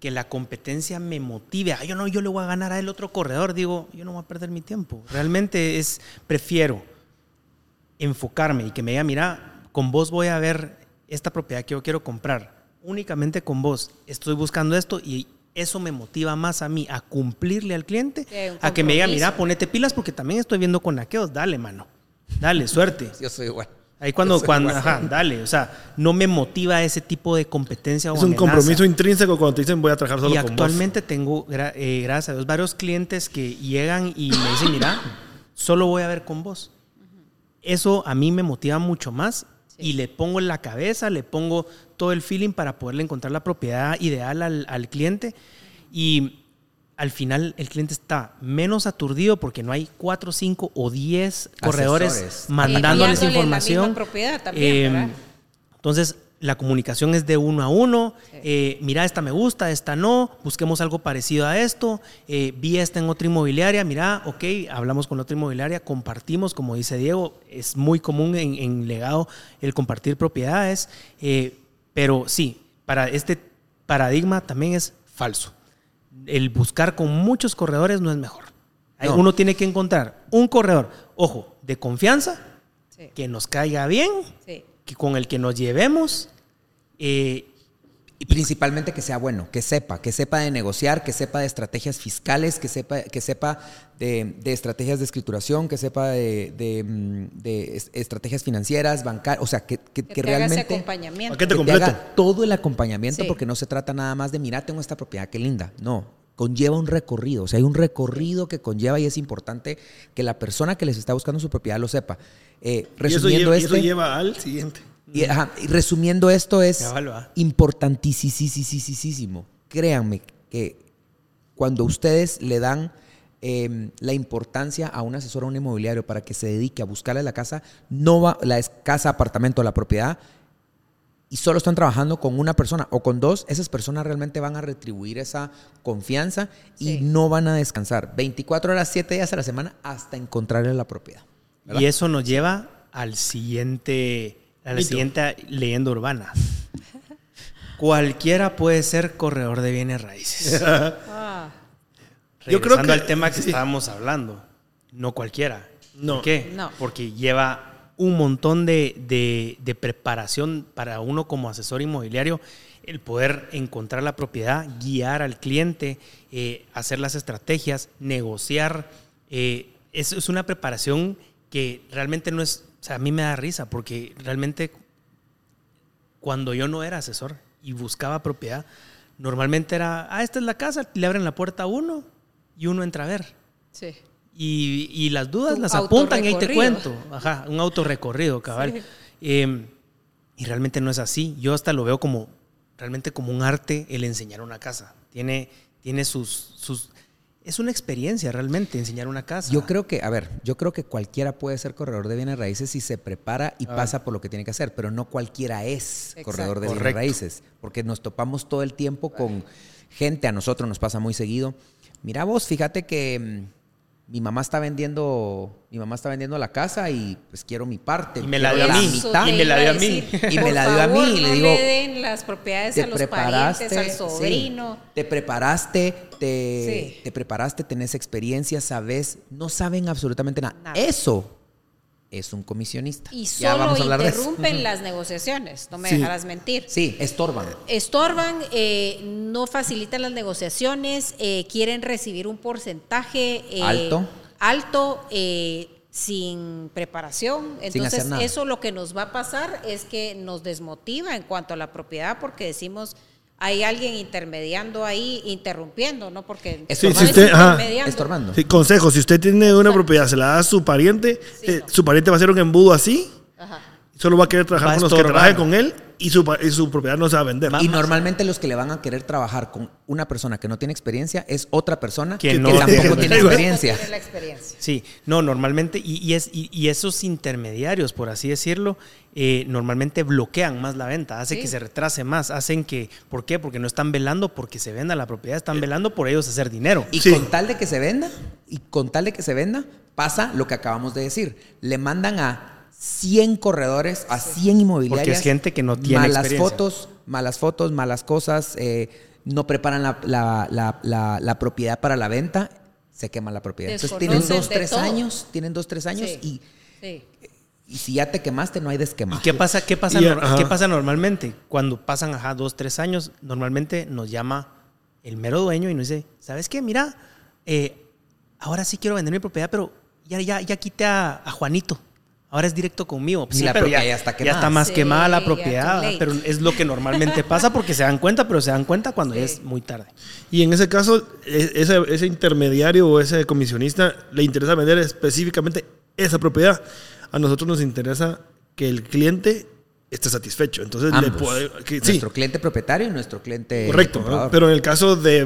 S1: que la competencia me motive, "Ah, yo no, yo le voy a ganar a el otro corredor, digo, yo no voy a perder mi tiempo. Realmente es, prefiero enfocarme y que me diga, mira, con vos voy a ver esta propiedad que yo quiero comprar. Únicamente con vos estoy buscando esto y eso me motiva más a mí a cumplirle al cliente, a que me diga, mira, ponete pilas porque también estoy viendo con aquellos, dale, mano. Dale, suerte.
S2: Yo soy igual.
S1: Ahí cuando, cuando, ajá, dale, o sea, no me motiva ese tipo de competencia o
S3: Es un
S1: amenaza.
S3: compromiso intrínseco cuando te dicen voy a trabajar solo
S1: Y
S3: con vos.
S1: actualmente tengo, eh, gracias a Dios, varios clientes que llegan y me dicen, mira, solo voy a ver con vos. Eso a mí me motiva mucho más y le pongo en la cabeza, le pongo todo el feeling para poderle encontrar la propiedad ideal al, al cliente y al final el cliente está menos aturdido porque no hay cuatro, cinco o diez corredores
S2: Asesores.
S1: mandándoles información.
S4: propiedad también,
S1: Eh, entonces, la comunicación es de uno a uno.
S4: Sí.
S1: Eh, mira, esta me gusta, esta no. Busquemos algo parecido a esto. Eh, vi esta en otra inmobiliaria. Mira, ok, hablamos con otra inmobiliaria, compartimos, como dice Diego, es muy común en, en legado el compartir propiedades. Eh, pero sí, para este paradigma también es falso. El buscar con muchos corredores no es mejor.
S2: No.
S1: Uno tiene que encontrar un corredor, ojo, de confianza,
S4: Sí,
S1: que nos caiga bien
S4: sí.
S1: que con el que nos llevemos eh,
S2: Y principalmente que sea bueno, que sepa, que sepa de negociar, que sepa de estrategias fiscales, que sepa, que sepa de, estrategias de escrituración, que sepa de, de, mm, estrategias financieras, bancarias, o sea, que, que, que, realmente...
S4: acompañamiento.
S3: Que
S2: te haga todo el acompañamiento, porque no se trata nada más de, mira, tengo esta propiedad, qué linda. No, conlleva un recorrido. O sea, hay un recorrido que conlleva y es importante que la persona que les está buscando su propiedad lo sepa. Eh, resumiendo
S3: y eso lleva al siguiente.
S2: Y, resumiendo esto es importantísimo. Créanme que cuando ustedes le dan em, la importancia a un asesor o un inmobiliario para que se dedique a buscarle la casa, no va, la casa, apartamento, la propiedad, y solo están trabajando con una persona o con dos, esas personas realmente van a retribuir esa confianza y no van a descansar 24 horas, 7 días a la semana hasta encontrarle la propiedad.
S1: Y eso nos lleva al siguiente a la siguiente leyenda urbana. Cualquiera puede ser corredor de bienes raíces. Ah. Yo creo que al tema que estábamos hablando, no cualquiera. No. ¿Por qué? No. Porque lleva un montón de, de, preparación para uno como asesor inmobiliario, el poder encontrar la propiedad, guiar al cliente, eh, hacer las estrategias, negociar. Eh, es, es una preparación que realmente no es o sea, a mí me da risa porque realmente cuando yo no era asesor y buscaba propiedad, normalmente era, ah, esta es la casa, le abren la puerta a uno y uno entra a ver. Sí. Y, las dudas las apuntan y ahí te cuento. Ajá, un autorrecorrido, cabal. Em, y realmente no es así. Yo hasta lo veo como, realmente como un arte el enseñar una casa. Tiene, tiene sus, sus, es una experiencia realmente enseñar una casa.
S2: Yo creo que, a ver, yo creo que cualquiera puede ser corredor de bienes raíces si se prepara y pasa por lo que tiene que hacer, pero no cualquiera es corredor de bienes raíces, porque nos topamos todo el tiempo con gente, a nosotros nos pasa muy seguido. Mira vos, fíjate que mm, mi mamá está vendiendo, mi mamá está vendiendo la casa y pues quiero mi parte.
S1: Y me la dio a mí. y me la dio a mí.
S2: Y me la dio a mí.
S4: y
S2: le digo,
S4: le den las propiedades a los parientes, al sobrino.
S2: te preparaste, te, te preparaste, tenés experiencia, sabes, no saben absolutamente nada. Eso es un comisionista.
S4: Y solo interrumpen las negociaciones, no me dejarás mentir.
S2: Sí, estorban.
S4: Estorban, eh, no facilitan las negociaciones, eh, quieren recibir un porcentaje
S2: eh, alto,
S4: alto sin preparación. Entonces, eso lo que nos va a pasar es que nos desmotiva en cuanto a la propiedad porque decimos hay alguien intermediando ahí, interrumpiendo, ¿no? Porque
S3: sí, si usted, estorbando. Sí, consejo, si usted tiene una propiedad, se la da a su pariente, eh, su pariente va a hacer un embudo así, Ajá. solo va a querer trabajar con los que trabajen con él y su, su, propiedad no se va a vender.
S2: Y normalmente los que le van a querer trabajar con una persona que no tiene experiencia es otra persona que, no, tampoco tiene experiencia.
S1: Sí, no, normalmente, y, es, y, esos intermediarios, por así decirlo, eh, normalmente bloquean más la venta, hace que se retrase más, hacen que, ¿por qué? Porque no están velando porque se venda la propiedad, están eh. velando por ellos hacer dinero.
S2: Y con tal de que se venda, y con tal de que se venda, pasa lo que acabamos de decir. Le mandan a 100 corredores, a 100 inmobiliarias.
S1: Porque es gente que no tiene
S2: malas fotos, malas fotos, malas cosas, eh, no preparan la, propiedad para la venta, se quema la propiedad. Entonces tienen dos, tres años, tienen dos, tres años y, y si ya te quemaste no hay desquemar.
S1: ¿Y qué pasa, qué pasa, qué pasa normalmente? Cuando pasan ajá, dos, tres años, normalmente nos llama el mero dueño y nos dice, ¿sabes qué? Mira, eh, ahora sí quiero vender mi propiedad, pero ya, ya, ya quité a Juanito ahora es directo conmigo.
S2: Sí, pero ya, está
S1: ya, está más quemada la propiedad, pero es lo que normalmente pasa porque se dan cuenta, pero se dan cuenta cuando es muy tarde.
S3: Y en ese caso, e, ese, ese, intermediario o ese comisionista le interesa vender específicamente esa propiedad. A nosotros nos interesa que el cliente esté satisfecho. Entonces, le puede,
S2: nuestro cliente propietario y nuestro cliente.
S3: Correcto. Pero en el caso de,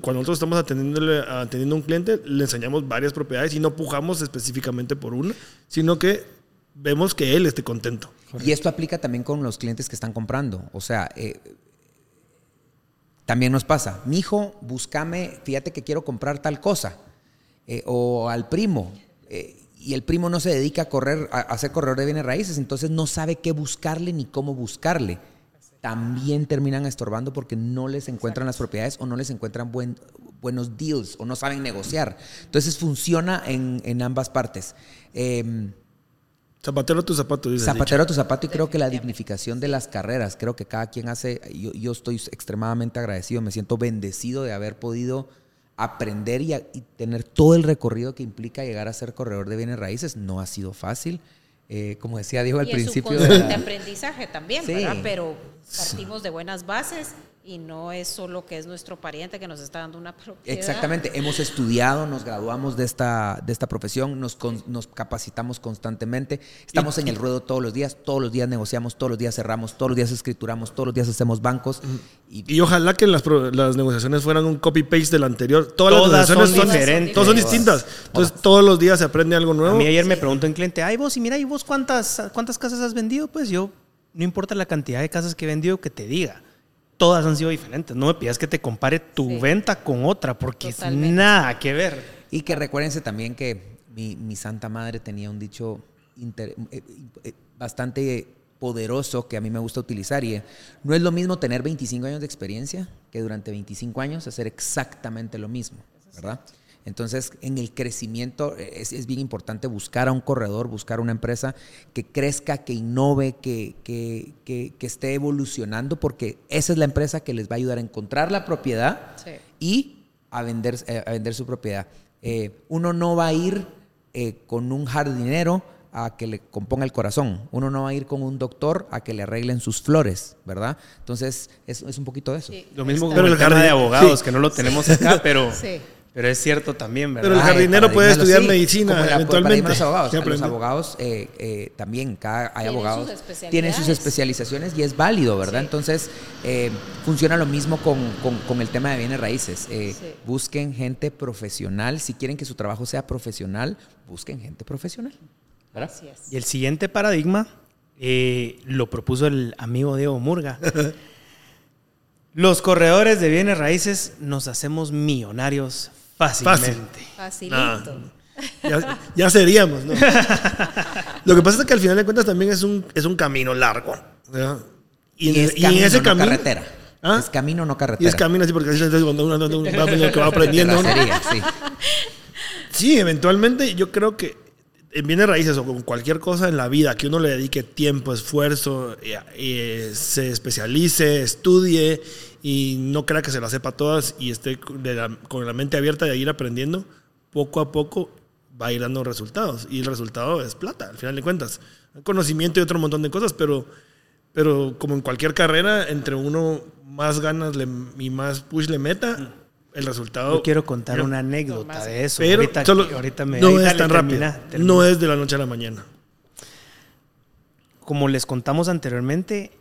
S3: cuando nosotros estamos atendiendo, atendiendo a un cliente, le enseñamos varias propiedades y no pujamos específicamente por una, sino que vemos que él esté contento.
S2: Y esto aplica también con los clientes que están comprando. O sea, eh, también nos pasa, mi hijo, búscame, fíjate que quiero comprar tal cosa. Eh, o al primo. Eh, y el primo no se dedica a correr, a hacer corredor de bienes raíces, entonces no sabe qué buscarle ni cómo buscarle. También terminan estorbando porque no les encuentran las propiedades o no les encuentran buenos deals o no saben negociar. Entonces funciona en, en ambas partes. Eh,
S3: Zapatero a tu zapato, dice.
S2: Zapatero a tu zapato y creo que la dignificación de las carreras, creo que cada quien hace, yo, yo estoy extremadamente agradecido, me siento bendecido de haber podido aprender y, a- y tener todo el recorrido que implica llegar a ser corredor de bienes raíces. No ha sido fácil. Eh, como decía Diego al
S4: y es un
S2: principio. de la-
S4: aprendizaje también,
S2: Sí.
S4: ¿verdad? Pero partimos de buenas bases y no es solo que es nuestro pariente que nos está dando una propiedad.
S2: Exactamente, hemos estudiado, nos graduamos de esta, de esta profesión, nos, con- nos capacitamos constantemente, estamos en el ruedo todos los días, todos los días negociamos, todos los días cerramos, todos los días escrituramos, todos los días hacemos bancos. Y,
S3: Y ojalá que las, pro- las negociaciones fueran un copy-paste del anterior. Todas,
S1: Todas
S3: las negociaciones
S1: son
S3: son,
S1: diferentes.
S3: Todas son distintas. Entonces, todos los días se aprende algo
S1: A
S3: nuevo.
S1: mí ayer me preguntó un cliente, ay vos, y mira, ¿y vos cuántas, cuántas casas has vendido? Pues yo, no importa la cantidad de casas que he vendido, que te diga. Todas han sido diferentes. No me pidas que te compare tu
S4: Sí.
S1: venta con otra, porque
S4: Totalmente.
S1: es nada que ver.
S2: y que recuérdense también que mi, mi santa madre tenía un dicho inter- eh, eh, bastante poderoso que a mí me gusta utilizar y eh, no es lo mismo tener 25 años de experiencia que durante 25 años hacer exactamente lo mismo, ¿verdad? Entonces, en el crecimiento eh, es, es bien importante buscar a un corredor, buscar una empresa que crezca, que innove, que, que, que- que esté evolucionando, porque esa es la empresa que les va a ayudar a encontrar la propiedad
S4: Sí.
S2: y a vender, eh, a vender su propiedad. Eh, uno no va a ir eh, con un jardinero a que le componga el corazón. Uno no va a ir con un doctor a que le arreglen sus flores, ¿verdad? Entonces, es, es un poquito de eso.
S4: Sí,
S1: Lo mismo
S4: está.
S1: con el, tema de abogados,
S3: sí.
S1: que no lo tenemos acá, pero,
S4: Sí.
S1: Pero es cierto también, ¿verdad?
S3: Pero el jardinero puede estudiar
S2: sí,
S3: medicina
S2: como la-
S3: eventualmente.
S2: paradigma de los abogados. A los abogados eh, eh, también, cada, hay
S4: Tienen
S2: abogados
S4: sus
S2: tienen sus especializaciones y es válido, ¿verdad?
S4: Sí.
S2: Entonces, eh, funciona lo mismo con, con- con el tema de bienes raíces. Eh,
S4: Sí.
S2: Busquen gente profesional. Si quieren que su trabajo sea profesional, busquen gente profesional. ¿verdad?
S4: Así es.
S1: Y el siguiente paradigma eh, lo propuso el amigo Diego Murga. Los corredores de bienes raíces nos hacemos millonarios fácilmente.
S4: Facilito.
S3: Nah. Ya, ya seríamos, ¿no? Lo que pasa es que al final de cuentas también es un, es un camino largo. ¿verdad?
S2: Y,
S3: en-
S2: es
S3: y
S2: camino,
S3: en ese
S2: no
S3: camino.
S2: carretera.
S3: ¿Ah?
S2: Es camino, no
S3: Y
S2: carretera.
S3: es camino así porque así es cuando uno, uno- uno va aprendiendo que va aprendiendo. uno.
S2: Terracería, sí.
S3: Sí, eventualmente yo creo que en bienes raíces o con cualquier cosa en la vida que uno le dedique tiempo, esfuerzo, eh, eh, se especialice, estudie y no crea que se la sepa todas y esté con de la- con la mente abierta de ir aprendiendo, poco a poco va a ir dando resultados. Y el resultado es plata, al final de cuentas. Conocimiento y otro montón de cosas, pero, pero como en cualquier carrera, entre uno más ganas le- y más push le meta, el resultado...
S1: Yo quiero contar
S3: Pero-
S1: una anécdota de eso.
S3: pero
S1: ahorita,
S3: solo-
S1: ahorita me
S3: no es tan rápido.
S1: termina, termina.
S3: No es de la noche a la mañana.
S1: Como les contamos anteriormente,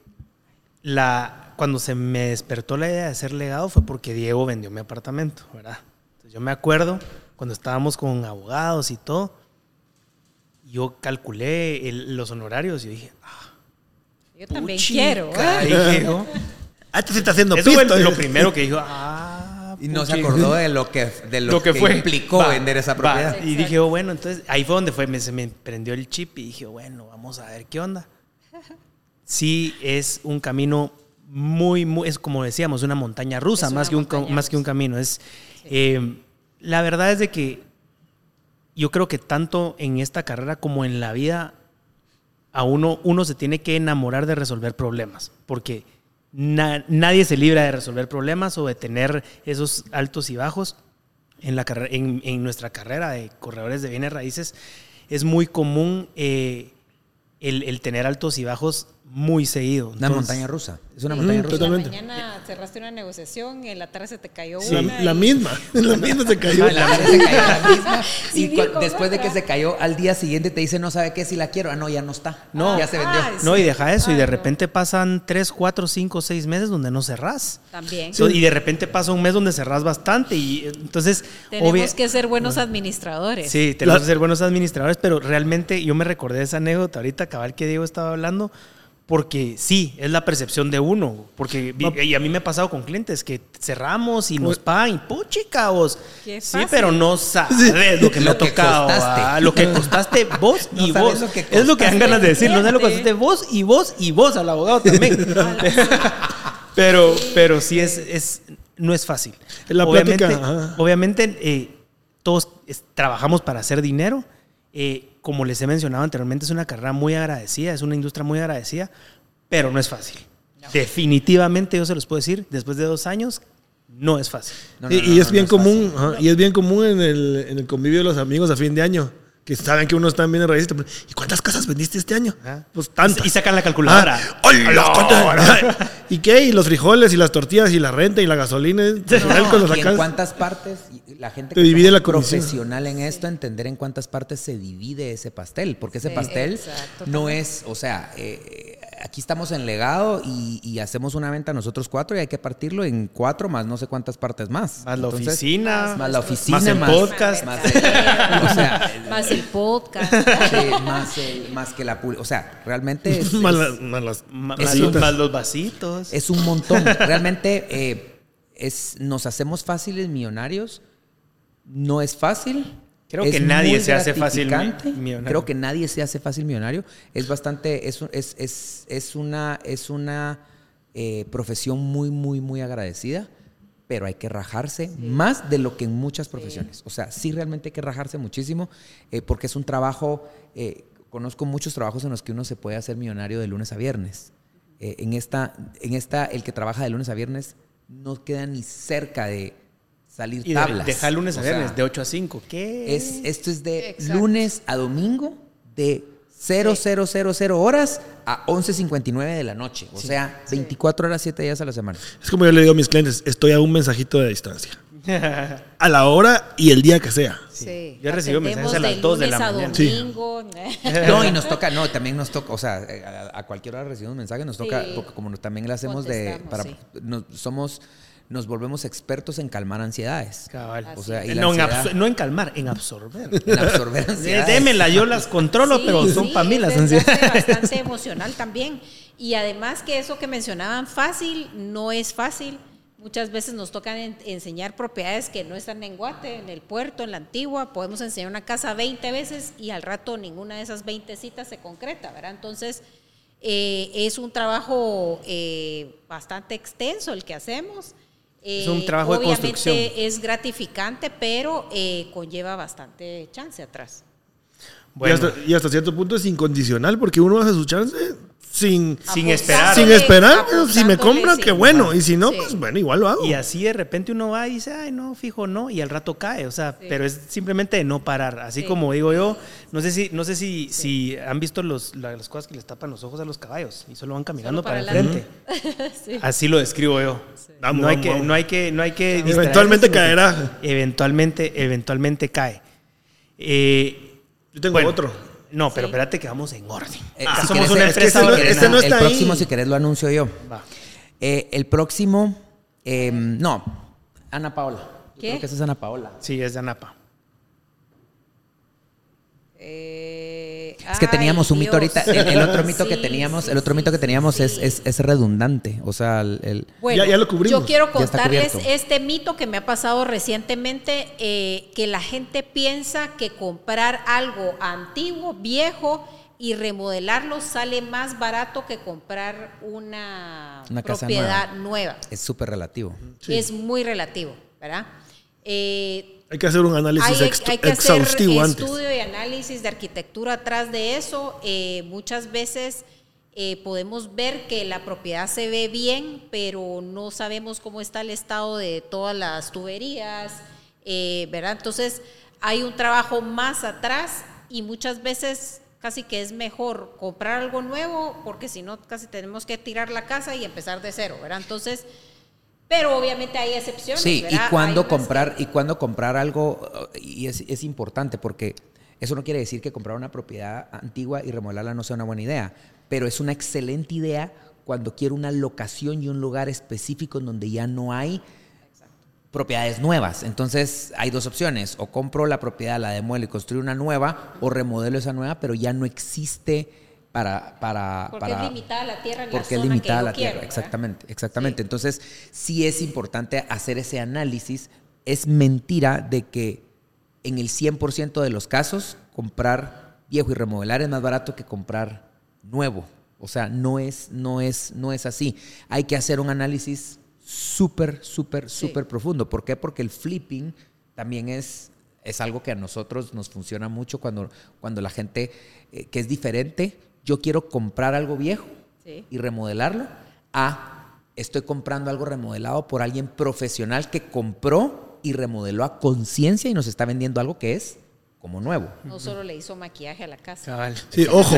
S1: la, cuando se me despertó la idea de ser legado fue porque Diego vendió mi apartamento, ¿verdad? Entonces, yo me acuerdo cuando estábamos con abogados y todo, yo calculé el- los honorarios y dije, ah,
S4: Yo también
S1: puchica,
S4: quiero. ¿eh?
S1: dije.
S3: Ah, se está haciendo
S1: Eso fue
S3: pisto.
S1: lo primero que dijo, ah,
S2: Y no se
S1: puchica".
S2: acordó de lo que, de lo
S1: lo que,
S2: que,
S1: fue
S2: implicó
S1: Va,
S2: vender esa
S1: va.
S2: propiedad.
S1: Y dije, oh, bueno, entonces ahí fue donde fue, me, se me prendió el chip y dije, bueno, vamos a ver qué onda. Sí, es un camino muy, muy, es como decíamos, una montaña rusa,
S4: Es
S1: más, que un, más que un camino. Es, eh, la verdad es de que yo creo que tanto en esta carrera como en la vida, a uno, uno se tiene que enamorar de resolver problemas, porque na- nadie se libra de resolver problemas o de tener esos altos y bajos. En, la en, en nuestra carrera de corredores de bienes raíces es muy común eh, el, el tener altos y bajos muy seguido.
S2: Una
S1: Entonces,
S2: montaña rusa. Es una
S3: Mm,
S2: montaña rusa.
S3: totalmente.
S4: En la mañana cerraste una negociación, en la tarde se te cayó
S1: Sí.
S4: Una.
S3: la
S4: y-
S3: misma. La misma se cayó.
S2: Ah, la verdad se cayó la misma. Y después de que se cayó, al día siguiente te dice, no sabe qué, si la quiero. Ah, no, ya no está.
S1: No.
S2: ya se vendió.
S4: Ah,
S1: No, y deja eso, y de
S4: no.
S1: repente pasan 3, 4, 5, 6 meses donde no cerrás.
S4: También.
S1: So- Y de repente pasa un mes donde cerrás bastante y eh, entonces...
S4: Tenemos
S1: obvia-
S4: que ser buenos administradores.
S1: Sí, tenemos
S3: La-
S1: que ser buenos administradores, pero realmente yo me recordé esa anécdota ahorita, cabal que Diego estaba hablando, porque sí, es la percepción de uno. Porque y a mí me ha pasado con clientes que cerramos y nos pagan y puchica vos. Sí, pero no sabes lo que me
S2: Lo
S1: ha
S2: que
S1: tocado.
S2: costaste.
S1: ah, Lo que costaste vos
S2: No
S1: y vos.
S2: lo que
S1: es lo que dan ganas de decir. No sabes lo que costaste vos y vos y vos al abogado también. pero, pero sí es, es, no es fácil.
S3: La
S1: obviamente,
S3: plática,
S1: obviamente eh, todos es- trabajamos para hacer dinero. Eh, como les he mencionado anteriormente, es una carrera muy agradecida, es una industria muy agradecida, pero no es fácil. Definitivamente yo se los puedo decir, después de dos años, no es fácil.
S2: No, no,
S3: y, es bien común, ajá, y es bien común en el, en el convivio de los amigos a fin de año. Que saben que uno está bien raíz. ¿Y cuántas casas vendiste este año?
S1: Ajá.
S3: Pues tantas.
S1: Y sacan la calculadora.
S3: Ah, ¡hola! ¿Cuántas? ¿Y qué? Y los frijoles y las tortillas y la renta y la gasolina.
S2: No, y en cuántas partes, la gente
S3: Te
S2: que
S3: divide
S2: somos
S3: la
S2: profesional en esto, entender en cuántas partes se divide ese pastel, porque ese
S4: Sí,
S2: pastel
S4: exacto,
S2: no
S4: también.
S2: es, o sea, eh, aquí estamos en legado y, y hacemos una venta nosotros cuatro y hay que partirlo en cuatro más no sé cuántas partes más.
S1: Más la
S2: Entonces,
S1: oficina.
S2: más la oficina,
S1: más el
S2: más,
S1: podcast.
S2: más el- o sea,
S4: Más el podcast.
S2: sí, más, el- más que la publi- o sea, realmente es,
S3: Más
S2: es-
S3: las- más las
S1: Ma-
S2: Es
S1: más,
S2: un-
S1: los, más los vasitos.
S2: es un montón. Realmente eh, es, nos hacemos fáciles millonarios. No es fácil.
S1: Creo
S2: es
S1: que nadie se hace fácil millonario.
S2: Creo que nadie se hace fácil millonario. Es bastante, es, es, es, es una, es una eh, profesión muy, muy, muy agradecida. Pero hay que rajarse más de lo que en muchas profesiones. O sea, sí realmente hay que rajarse muchísimo eh, porque es un trabajo, eh, conozco muchos trabajos en los que uno se puede hacer millonario de lunes a viernes. En, esta, en esta, el que trabaja de lunes a viernes no queda ni cerca de salir
S1: Y
S2: tablas.
S1: dejar lunes a
S2: sea,
S1: viernes, de 8 a 5. ¿Qué?
S2: es, esto es de
S4: Exacto.
S2: lunes a domingo de 0000 horas a 11.59 de la noche. O sea, 24 horas, 7 días a la semana.
S3: Es como yo le digo a mis clientes, estoy a un mensajito de distancia. A la hora y el día que sea.
S4: Sí.
S1: Yo recibo mensajes a las
S4: de
S1: 2 de la
S4: lunes a
S1: mañana.
S3: Sí.
S4: domingo.
S2: No, y nos toca, no, también nos toca, o sea, a, a cualquier hora recibimos mensajes, nos toca,
S4: Sí.
S2: porque como también le hacemos de, para,
S4: sí.
S2: nos, somos, nos volvemos expertos en calmar ansiedades.
S1: Cabal.
S2: O sea, y la
S1: no, en
S2: ansiedad-
S1: absor- no en calmar, en absorber.
S2: en absorber ansiedades.
S1: Démela, yo las controlo,
S4: Sí,
S1: pero son
S4: sí,
S1: para mí las ansiedades.
S4: bastante emocional también. Y además que eso que mencionaban fácil, no es fácil. Muchas veces nos tocan en- enseñar propiedades que no están en Guate, en el puerto, en la antigua. Podemos enseñar una casa 20 veces y al rato ninguna de esas 20 citas se concreta, ¿verdad? Entonces, eh, es un trabajo eh, bastante extenso el que hacemos.
S1: Es un
S4: Eh,
S1: trabajo de
S4: obviamente
S1: construcción.
S4: es gratificante, pero eh, conlleva bastante chance atrás.
S1: Bueno,
S3: Y, hasta, y hasta cierto punto es incondicional porque uno hace su chance sin,
S1: Sin esperar.
S3: sin esperar. Si me
S4: apostándole,
S3: compra,
S4: sí.
S3: qué bueno. Y si no,
S4: Sí.
S3: pues bueno, igual lo hago.
S1: y así de repente uno va y dice, ay, no, fijo, no, y al rato cae, o sea, pero es simplemente de no parar. Así
S4: Sí.
S1: como digo yo, no sé si, no sé si, si han visto los, la- las cosas que les tapan los ojos a los caballos y solo van caminando
S4: Solo
S1: para,
S4: para
S1: el frente.
S4: Sí.
S1: Así lo describo yo.
S3: Vamos,
S1: no, hay
S3: vamos,
S1: que,
S3: vamos.
S1: no hay que, no hay que
S3: Eventualmente caerá.
S1: Eventualmente, eventualmente cae. Eh,
S3: Yo tengo
S1: bueno,
S3: otro.
S1: No, pero
S4: Sí.
S1: espérate que vamos en orden.
S2: Eh, si
S1: somos
S2: querés,
S1: una
S2: es que
S1: empresa
S2: no-
S3: ese no
S2: el próximo,
S3: ahí.
S2: si querés, lo anuncio yo.
S1: Va.
S2: Eh, el próximo, eh, no, Ana Paola. Yo
S4: ¿Qué?
S2: Creo que esa es Ana Paola.
S1: Sí, es de Anapa.
S4: Eh,
S2: Es que
S4: ay,
S2: teníamos un mito
S4: Dios.
S2: ahorita. El, el otro mito que teníamos,
S4: sí,
S2: el otro mito que teníamos es,
S4: sí.
S2: es, es redundante. O sea, el, el-
S4: Bueno,
S3: Ya- ya lo cubrimos.
S4: Yo quiero contarles este mito que me ha pasado recientemente, eh, que la gente piensa que comprar algo antiguo, viejo y remodelarlo sale más barato que comprar una, propiedad nueva.
S2: es súper relativo.
S4: Es muy relativo, ¿verdad? Eh,
S3: Hay que hacer un análisis
S4: hay, hay que hacer
S3: exhaustivo antes.
S4: estudio y análisis de arquitectura atrás de eso. Eh, muchas veces eh, podemos ver que la propiedad se ve bien, pero no sabemos cómo está el estado de todas las tuberías, eh, ¿verdad? Entonces hay un trabajo más atrás y muchas veces casi que es mejor comprar algo nuevo porque si no casi tenemos que tirar la casa y empezar de cero, ¿verdad? Entonces, pero obviamente hay excepciones.
S2: Sí, y cuándo comprar, y cuándo comprar algo, y es, es importante porque eso no quiere decir que comprar una propiedad antigua y remodelarla no sea una buena idea, pero es una excelente idea cuando quiero una locación y un lugar específico en donde ya no hay propiedades nuevas. Entonces hay dos opciones, o compro la propiedad, la demuelo y construyo una nueva, o remodelo esa nueva, pero ya no existe para... para
S4: Porque
S2: para-
S4: es limitada la tierra en
S2: porque
S4: la
S2: es
S4: zona
S2: limitada
S4: que yo
S2: la tierra, exactamente, exactamente.
S4: Sí.
S2: Entonces, sí es importante hacer ese análisis. Es mentira de que en el 100% de los casos comprar viejo y remodelar es más barato que comprar nuevo. O sea, no es, no es, no es así. Hay que hacer un análisis súper, súper,
S4: Sí.
S2: súper profundo. ¿Por qué? Porque el flipping también es Es algo que a nosotros nos funciona mucho cuando, cuando la gente eh, que es diferente, yo quiero comprar algo viejo
S4: Sí.
S2: y remodelarlo, a estoy comprando algo remodelado por alguien profesional que compró y remodeló a conciencia y nos está vendiendo algo que es como nuevo.
S4: No solo le hizo maquillaje a la casa.
S1: Cabal.
S3: Sí, ojo.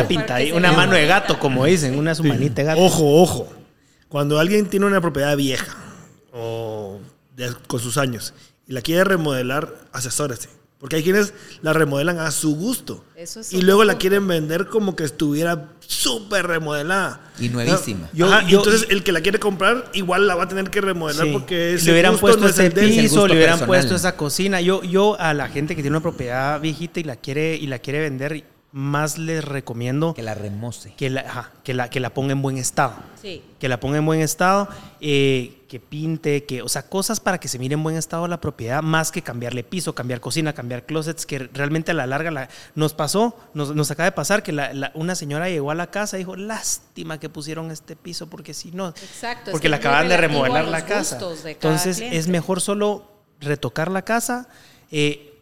S1: Una, mano de gato, como dicen, una su manita de gato.
S3: Ojo, ojo. Cuando alguien tiene una propiedad vieja o de- con sus años y la quiere remodelar, asesórese. Porque hay quienes la remodelan a su gusto.
S4: Eso es
S3: y luego la quieren vender como que estuviera súper remodelada.
S2: Y nuevísima.
S3: Yo,
S1: Ajá, yo-
S3: entonces el que la quiere comprar igual la va a tener que remodelar
S1: Sí.
S3: porque ese
S1: le hubieran
S3: gusto
S1: puesto
S3: no
S1: ese piso, le hubieran
S2: personal.
S1: puesto esa cocina. Yo, yo a la gente que tiene una propiedad viejita y la quiere y la quiere vender, más les recomiendo
S2: Que la remoce.
S1: que la, ajá, que la, que la ponga en buen estado.
S4: Sí.
S1: Que la ponga en buen estado, eh, que pinte, que, o sea, cosas para que se mire en buen estado la propiedad, más que cambiarle piso, cambiar cocina, cambiar closets, que realmente a la larga la- nos pasó, nos, nos acaba de pasar que la- la- una señora llegó a la casa y dijo, lástima que pusieron este piso, porque si no,
S4: Exacto.
S1: porque
S4: muy
S1: acaban de remodelar la casa.
S4: gustos de cada
S1: Entonces
S4: cliente.
S1: es mejor solo retocar la casa. eh,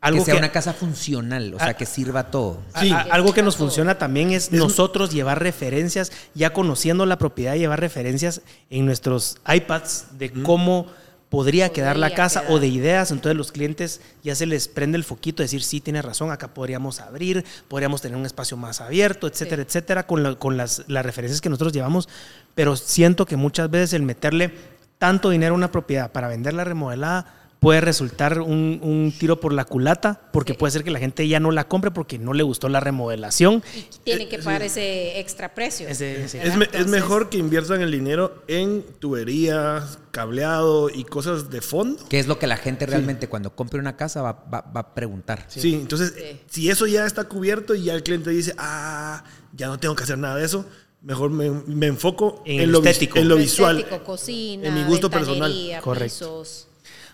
S1: algo
S2: que sea
S1: que-
S2: una casa funcional, o sea,
S1: Ah.
S2: que sirva todo.
S1: a-
S3: Sí.
S1: a- algo que nos funciona también es nosotros llevar referencias, ya conociendo la propiedad, llevar referencias en nuestros iPads de cómo podría quedar la casa
S4: quedar.
S1: o de ideas. Entonces los clientes ya se les prende el foquito de decir, sí, tiene razón, acá podríamos abrir, podríamos tener un espacio más abierto, etcétera,
S4: Sí.
S1: etcétera, con, la- con las, las referencias que nosotros llevamos. Pero siento que muchas veces el meterle tanto dinero a una propiedad para venderla remodelada puede resultar un, un tiro por la culata, porque
S4: Sí.
S1: puede ser que la gente ya no la compre porque no le gustó la remodelación.
S4: Y tienen que pagar ese extra precio.
S1: Ese- ese-
S3: Es, me- es
S4: Entonces-
S3: mejor que inviertan el dinero en tuberías, cableado y cosas de fondo.
S2: Que es lo que la gente realmente cuando compre una casa va, va- va a preguntar.
S3: Sí, entonces,
S4: Sí.
S3: si eso ya está cubierto y ya el cliente dice, ah, ya no tengo que hacer nada de eso, mejor me, me enfoco
S1: En
S3: lo,
S1: estético.
S3: en lo visual.
S4: estético, cocina,
S3: en mi gusto personal.
S1: Correcto.
S4: pisos.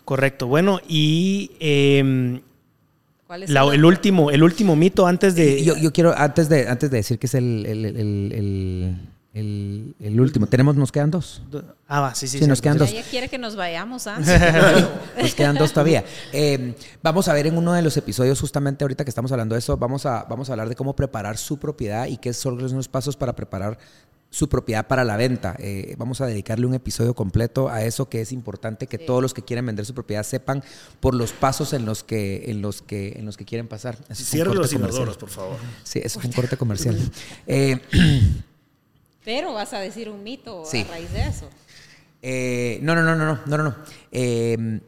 S1: Correcto. Bueno, y em,
S4: ¿Cuál es
S1: la-
S4: el
S1: último, el último mito antes de.
S2: Yo, yo quiero, antes de, antes de decir que es el, el, el- el- el- el último, tenemos, nos quedan dos.
S1: Ah, va, sí, sí.
S2: Sí, nos quedan dos.
S4: ella quiere que nos vayamos, ¿ah?
S2: Nos quedan dos todavía. Eh, vamos a ver en uno de los episodios, justamente ahorita que estamos hablando de eso, vamos a, vamos a hablar de cómo preparar su propiedad y qué son los pasos para preparar su propiedad para la venta. Eh, vamos a dedicarle un episodio completo a eso que es importante que
S4: Sí.
S2: todos los que quieren vender su propiedad sepan por los pasos en los que, en los que, en los que quieren pasar. Ese es un
S3: Cierre
S2: corte
S3: los inodoros, por favor.
S2: Sí, eso es un corte comercial. Eh,
S4: Pero vas a decir un mito
S2: Sí.
S4: a raíz de eso.
S2: Eh, no, no, no, no, no, no. Eh,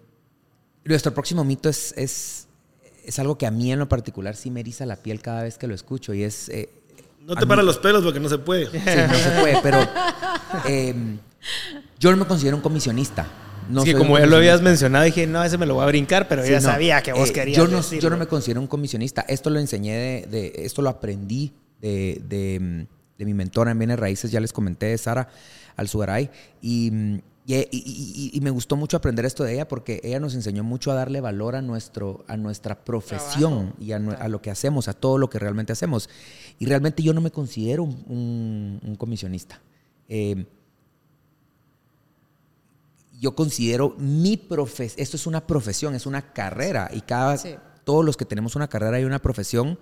S2: nuestro próximo mito es, es, es algo que a mí en lo particular sí me eriza la piel cada vez que lo escucho y es...
S3: No te paras los pelos porque no se puede.
S2: Sí, no se puede, pero eh, yo no me considero un comisionista. No soy
S1: como ya lo habías mencionado, dije, no, ese me lo voy a brincar, pero
S2: Sí,
S1: ya
S2: no.
S1: sabía que vos
S2: Eh,
S1: querías.
S2: Yo no,
S1: decirlo.
S2: yo no me considero un comisionista. Esto lo enseñé de, de- esto lo aprendí de, de, de mi mentora en Bienes Raíces, ya les comenté, de Sara Alzugaray. Y, mm, y, y- y- y me gustó mucho aprender esto de ella porque ella nos enseñó mucho a darle valor a, nuestro, a nuestra profesión y a, nue- a lo que hacemos, a todo lo que realmente hacemos. Y realmente yo no me considero un, un- un comisionista. Eh, yo considero mi profesión, esto es una profesión, es una carrera y cada,
S4: Sí.
S2: todos los que tenemos una carrera y una profesión,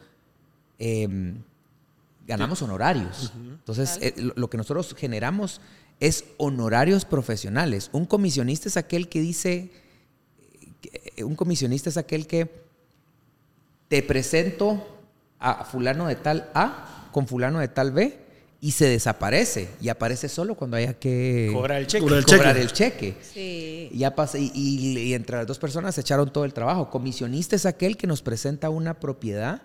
S2: eh, ganamos honorarios. Entonces, eh, lo, lo que nosotros generamos es honorarios profesionales. Un comisionista es aquel que dice, eh, un comisionista es aquel que te presento a fulano de tal A con fulano de tal B y se desaparece y aparece solo cuando haya que
S1: Cobrar el cheque.
S3: Cobrar el
S2: cobrar
S3: cheque.
S2: el cheque.
S4: Sí.
S2: Y Ya pasa, y, y- y entre las dos personas se echaron todo el trabajo. Comisionista es aquel que nos presenta una propiedad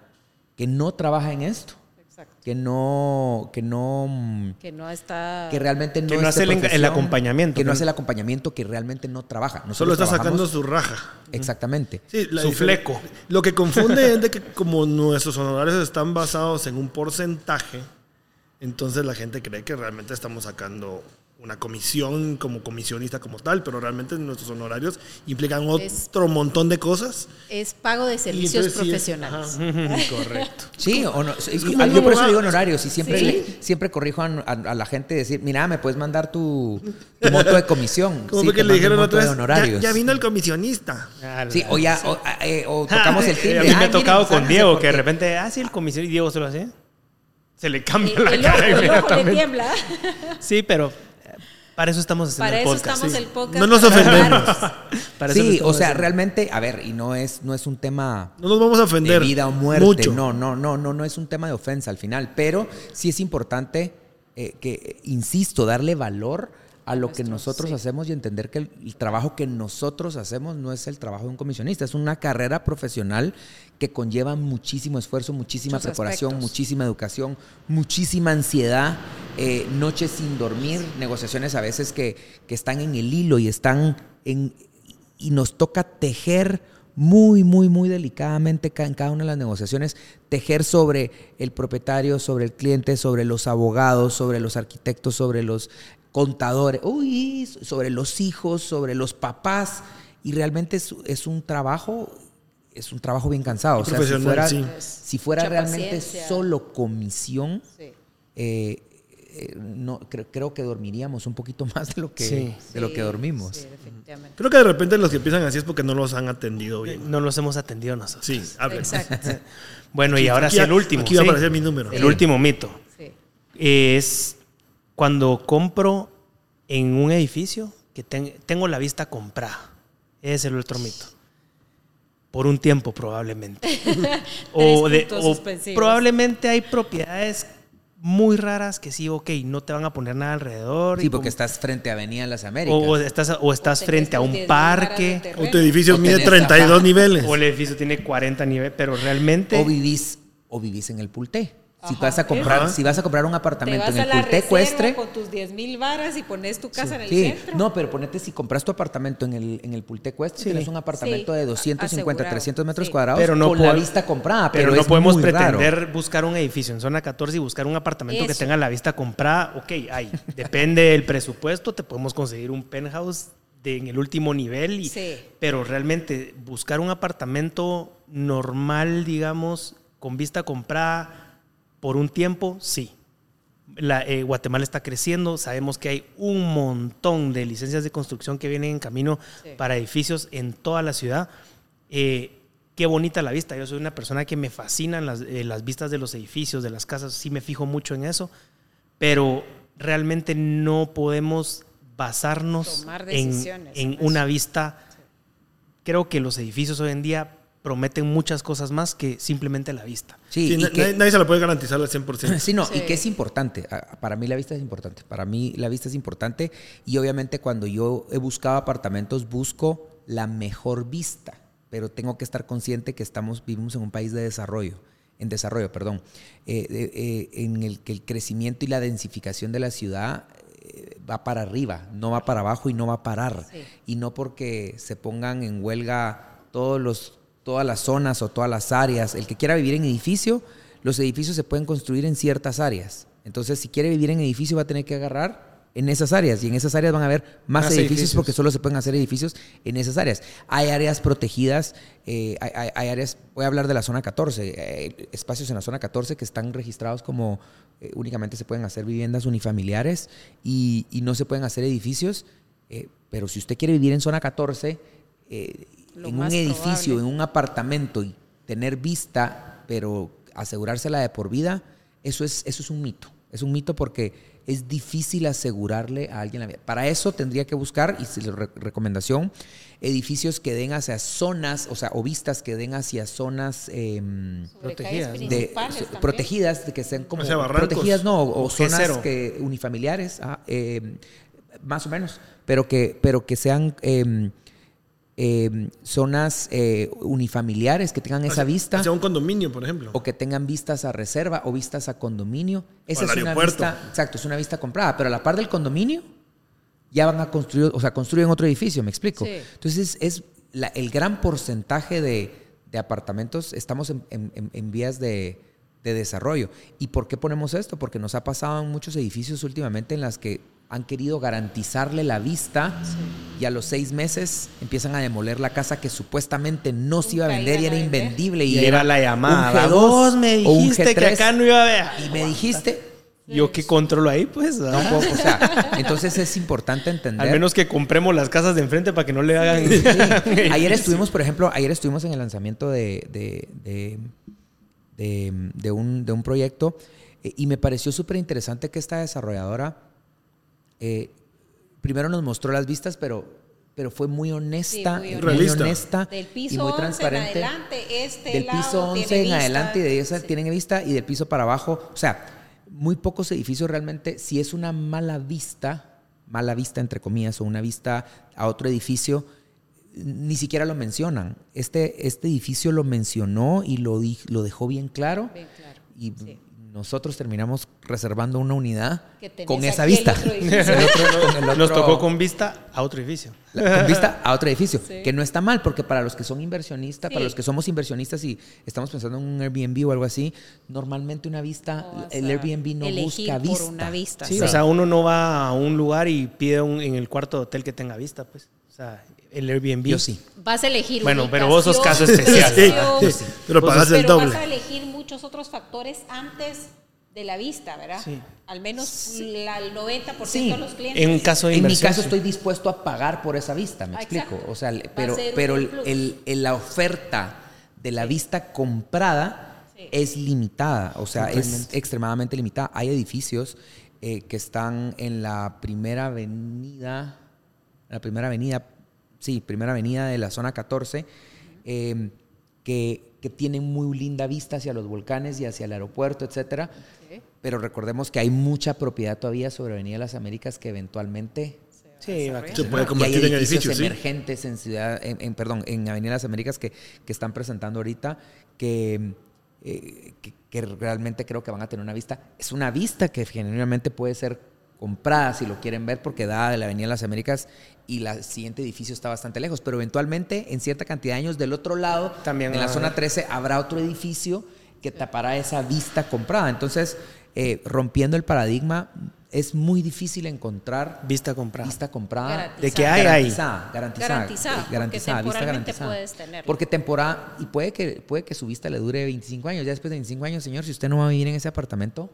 S2: que no trabaja en esto,
S4: Exacto.
S2: que no, que no, mm,
S4: Que no está.
S2: que realmente no,
S1: Que no hace el acompañamiento,
S2: que no hace el acompañamiento, que realmente no trabaja.
S3: Solo está sacando su raja.
S2: Exactamente.
S3: Sí, la
S1: Su fleco.
S3: Lo que confunde es de que como nuestros honorarios están basados en un porcentaje, entonces la gente cree que realmente estamos sacando una comisión como comisionista como tal, pero realmente nuestros honorarios implican otro
S4: Es-
S3: montón de cosas.
S4: Es pago de servicios
S3: entonces sí es-
S4: profesionales.
S1: Correcto.
S2: Sí, o no, yo por eso digo honorarios y siempre,
S4: Sí.
S2: le- siempre corrijo a, a- a la gente decir, mira, me puedes mandar tu, tu monto de comisión.
S3: Como
S2: Sí,
S3: que le dijeron otra vez, ya,
S2: honorarios.
S3: ya vino el comisionista.
S2: Sí, o ya, o, eh, o tocamos el
S1: Eh,
S2: timbre.
S1: A mí me ha tocado
S2: miren,
S1: con Diego,
S2: porque-
S1: que de repente, ah, sí, el comisión, y Diego se lo hace. Se le cambia
S4: El,
S1: la
S4: el
S1: cara
S4: ojo, el ojo le
S1: inmediatamente.
S4: tiembla.
S1: Sí, pero para eso estamos haciendo
S4: Para
S1: el
S4: eso
S1: podcast.
S4: estamos
S1: sí.
S4: el podcast.
S3: No nos ofendemos.
S1: Para eso
S2: Sí, o
S1: estamos
S2: sea,
S1: haciendo.
S2: realmente, a ver, y no es, no es un tema
S3: No nos vamos a ofender.
S2: de vida o muerte.
S3: Mucho.
S2: No, no, no, no, no es un tema de ofensa al final. Pero sí es importante eh, que, insisto, darle valor a lo que nosotros
S4: sí.
S2: hacemos y entender que el, el trabajo que nosotros hacemos no es el trabajo de un comisionista, es una carrera profesional que conlleva muchísimo esfuerzo, muchísima
S4: Muchos
S2: preparación,
S4: aspectos.
S2: muchísima educación, muchísima ansiedad, eh, noches sin dormir, negociaciones a veces que, que están en el hilo y están en y nos toca tejer muy, muy, muy delicadamente ca- en cada una de las negociaciones, tejer sobre el propietario, sobre el cliente, sobre los abogados, sobre los arquitectos, sobre los contadores, uy, sobre los hijos, sobre los papás. Y realmente es, es un trabajo, es un trabajo bien cansado. O sea, si
S3: Profesional,
S2: fuera,
S3: sí.
S2: si fuera realmente
S4: paciencia.
S2: solo comisión,
S4: Sí.
S2: eh, eh, no, creo, creo que dormiríamos un poquito más de lo que,
S1: Sí.
S2: de lo que dormimos.
S4: Sí, definitivamente.
S3: Creo que de repente los que piensan así es porque no los han atendido bien.
S1: No los hemos atendido nosotros.
S3: Sí, hablen.
S4: Exacto.
S1: Bueno, y ahora
S3: Aquí-
S1: sí el último.
S3: Aquí va a
S1: sí.
S3: aparecer mi número.
S1: El último mito.
S4: Sí.
S1: Es cuando compro en un edificio que ten- tengo la vista comprada. Ese es el otro mito. Por un tiempo probablemente. o, de- probablemente hay propiedades muy raras que sí, ok, no te van a poner nada alrededor.
S2: Sí,
S1: y
S2: porque
S1: como-
S2: estás frente a Avenida Las Américas.
S1: o, o estás, o estás
S4: O
S1: frente a un
S4: 10.000 varas de
S1: parque.
S3: O tu edificio
S2: O
S3: mide
S2: tenés
S3: 32
S2: ajá.
S3: niveles.
S1: O el edificio tiene 40 niveles, pero realmente...
S2: O vivís, o vivís en el Pulté. Si
S4: Ajá.
S2: vas a comprar,
S3: Ajá.
S2: si vas a comprar un apartamento en el
S4: reserva
S2: Ecuestre.
S4: con tus 10 mil varas y pones tu casa en el
S2: Sí,
S4: centro.
S2: no, pero ponete si compras tu apartamento en el, en el Pulté Ecuestre,
S1: Sí.
S2: tienes un apartamento
S4: Sí,
S2: de
S4: a-
S2: 250,
S4: asegurado,
S2: 300 metros
S4: sí.
S2: cuadrados
S1: Pero no
S2: con la vista comprada.
S1: Pero,
S2: Pero,
S1: no
S2: es
S1: podemos
S2: muy raro.
S1: pretender buscar un edificio en zona 14 y buscar un apartamento que tenga la vista comprada. Ok, hay. Depende del presupuesto, te podemos conseguir un penthouse de, en el último nivel. Y,
S4: Sí.
S1: Pero realmente buscar un apartamento normal, digamos, con vista comprada por un tiempo, sí. La, eh, Guatemala está creciendo, sabemos que hay un montón de licencias de construcción que vienen en camino
S4: Sí.
S1: para edificios en toda la ciudad. Eh, qué bonita la vista. Yo soy una persona que me fascinan las, eh, las vistas de los edificios, de las casas, sí me fijo mucho en eso, pero realmente no podemos basarnos en, una vista. Creo que los edificios hoy en día prometen muchas cosas más que simplemente la vista.
S2: Sí,
S3: Sí,
S2: y
S3: na-
S2: que-
S3: nadie, nadie se la puede garantizar al 100%.
S2: Sí, no, y que es importante. Para mí la vista es importante. Para mí la vista es importante. Y obviamente cuando yo he buscado apartamentos, busco la mejor vista. Pero tengo que estar consciente que estamos, vivimos en un país de desarrollo. En desarrollo, perdón. Eh, eh, eh, en el que el crecimiento y la densificación de la ciudad eh, va para arriba, no va para abajo y no va a parar.
S4: Sí.
S2: Y no porque se pongan en huelga todos los, todas las zonas o todas las áreas. El que quiera vivir en edificio, los edificios se pueden construir en ciertas áreas. Entonces, si quiere vivir en edificio, va a tener que agarrar en esas áreas. Y en esas áreas van a haber más,
S1: Más
S2: edificios,
S1: edificios.
S2: porque solo se pueden hacer edificios en esas áreas. Hay áreas protegidas, eh, hay, hay- hay áreas, voy a hablar de la zona 14, eh, espacios en la zona 14 que están registrados como eh, únicamente se pueden hacer viviendas unifamiliares y, y no se pueden hacer edificios. pero si usted quiere vivir en zona 14, eh,
S4: Lo
S2: en un edificio,
S4: probable.
S2: en un apartamento y tener vista, pero asegurársela de por vida, eso es, eso es un mito. Es un mito porque es difícil asegurarle a alguien la vida. Para eso tendría que buscar, y si re- recomendación, edificios que den hacia zonas, o sea, o vistas que den hacia zonas em,
S1: Protegidas,
S2: protegidas, de que sean como protegidas, no, o,
S1: O
S2: zonas
S1: G0.
S2: que unifamiliares, ah, em, más o menos, pero que, pero que sean em, em, zonas eh, unifamiliares que tengan esa vista
S3: Hacia un condominio, por ejemplo.
S2: o que tengan vistas a reserva o vistas a condominio. Esa es una
S3: aeropuerto.
S2: vista, exacto, es una vista comprada, pero a la par del condominio ya van a construir, o sea, construyen otro edificio, me explico.
S4: Sí.
S2: Entonces es la- el gran porcentaje de, de apartamentos, estamos en, en- en- en vías de, de desarrollo. ¿Y por qué ponemos esto? Porque nos ha pasado en muchos edificios últimamente en las que han querido garantizarle la vista y a los seis meses empiezan a demoler la casa que supuestamente no se iba a vender y era invendible
S1: Y
S2: y,
S1: era la llamada.
S2: un G2
S1: Vos me dijiste que
S2: G3.
S1: acá no iba a ver.
S2: y me dijiste
S1: Yo que controlo ahí, pues.
S2: no o sea, entonces es importante entender
S1: Al menos que compremos las casas de enfrente para que no le hagan.
S2: Sí. Ayer estuvimos, por ejemplo, ayer estuvimos en el lanzamiento de, de, de, de- de un, de un proyecto eh, y me pareció súper interesante que esta desarrolladora eh, primero nos mostró las vistas, pero, pero fue muy honesta,
S4: Sí, muy
S2: honesta
S4: Del
S2: y muy
S4: 11 en
S2: transparente.
S4: adelante, este
S2: del
S4: lado
S2: piso 11
S4: tiene
S2: en
S4: vista.
S2: adelante y de esa
S4: Sí.
S2: tienen vista y del piso para abajo. O sea, muy pocos edificios realmente, si es una mala vista, mala vista entre comillas, o una vista a otro edificio, ni siquiera lo mencionan. Este, este edificio lo mencionó y lo, lo dejó bien claro.
S4: Bien claro.
S2: Y
S4: Sí.
S2: Nosotros terminamos reservando una unidad con esa vista.
S4: otro
S2: otro-
S1: Nos tocó con vista a otro edificio.
S2: la- con vista a otro edificio,
S4: Sí.
S2: que no está mal, porque para los que son inversionistas, para los que somos inversionistas y estamos pensando en un Airbnb o algo así, normalmente una vista, el Airbnb no busca
S4: por
S2: vista.
S4: una vista.
S1: Sí,
S4: Sí.
S1: o sea, uno no va a un lugar y pide un- en el cuarto de hotel que tenga vista, pues. O sea, el Airbnb.
S2: Yo sí.
S4: Vas a elegir
S1: Bueno, pero vos sos caso especial.
S3: Sí,
S4: ubicación,
S3: sí, pero pagas el doble.
S4: vas a elegir muchos otros factores antes de la vista, ¿verdad?
S1: Sí.
S4: Al menos la- el 90%
S2: Sí.
S4: de los clientes.
S1: En un caso de
S2: En mi caso
S1: sí.
S2: estoy dispuesto a pagar por esa vista, me
S4: Ah,
S2: explico.
S4: exacto.
S2: O sea, pero, pero el-
S4: plus.
S2: el- el- la oferta de la vista comprada
S4: Sí.
S2: es limitada, o sea, es extremadamente limitada. Hay edificios eh, que están en la primera avenida, la primera avenida, sí, primera avenida de la zona 14, eh, que, que tienen muy linda vista hacia los volcanes y hacia el aeropuerto, etcétera. Pero recordemos que hay mucha propiedad todavía sobre Avenida de las Américas que eventualmente
S1: Sí, va a
S3: Se puede
S2: y hay
S3: convertir en
S2: edificios
S3: edificios, sí.
S2: emergentes en ciudad, en, en- perdón, en Avenida de las Américas que, que están presentando ahorita que, eh, que, que realmente creo que van a tener una vista. Es una vista que genuinamente puede ser comprada si lo quieren ver porque da de la Avenida de las Américas y la siguiente edificio está bastante lejos, pero eventualmente en cierta cantidad de años del otro lado,
S1: También
S2: en la zona
S1: haber.
S2: 13 habrá otro edificio que tapará esa vista comprada. Entonces, eh, rompiendo el paradigma, es muy difícil encontrar
S1: Vista comprada.
S2: vista comprada.
S4: Garantizada.
S1: De que hay, hay.
S2: Garantizada, garantizada.
S4: Garantizada,
S2: eh,
S4: porque
S2: garantizada, vista garantizada.
S4: puedes tenerlo.
S2: Porque temporada, y puede que, puede que su vista le dure 25 años. Ya después de 25 años, señor, si usted no va a vivir en ese apartamento,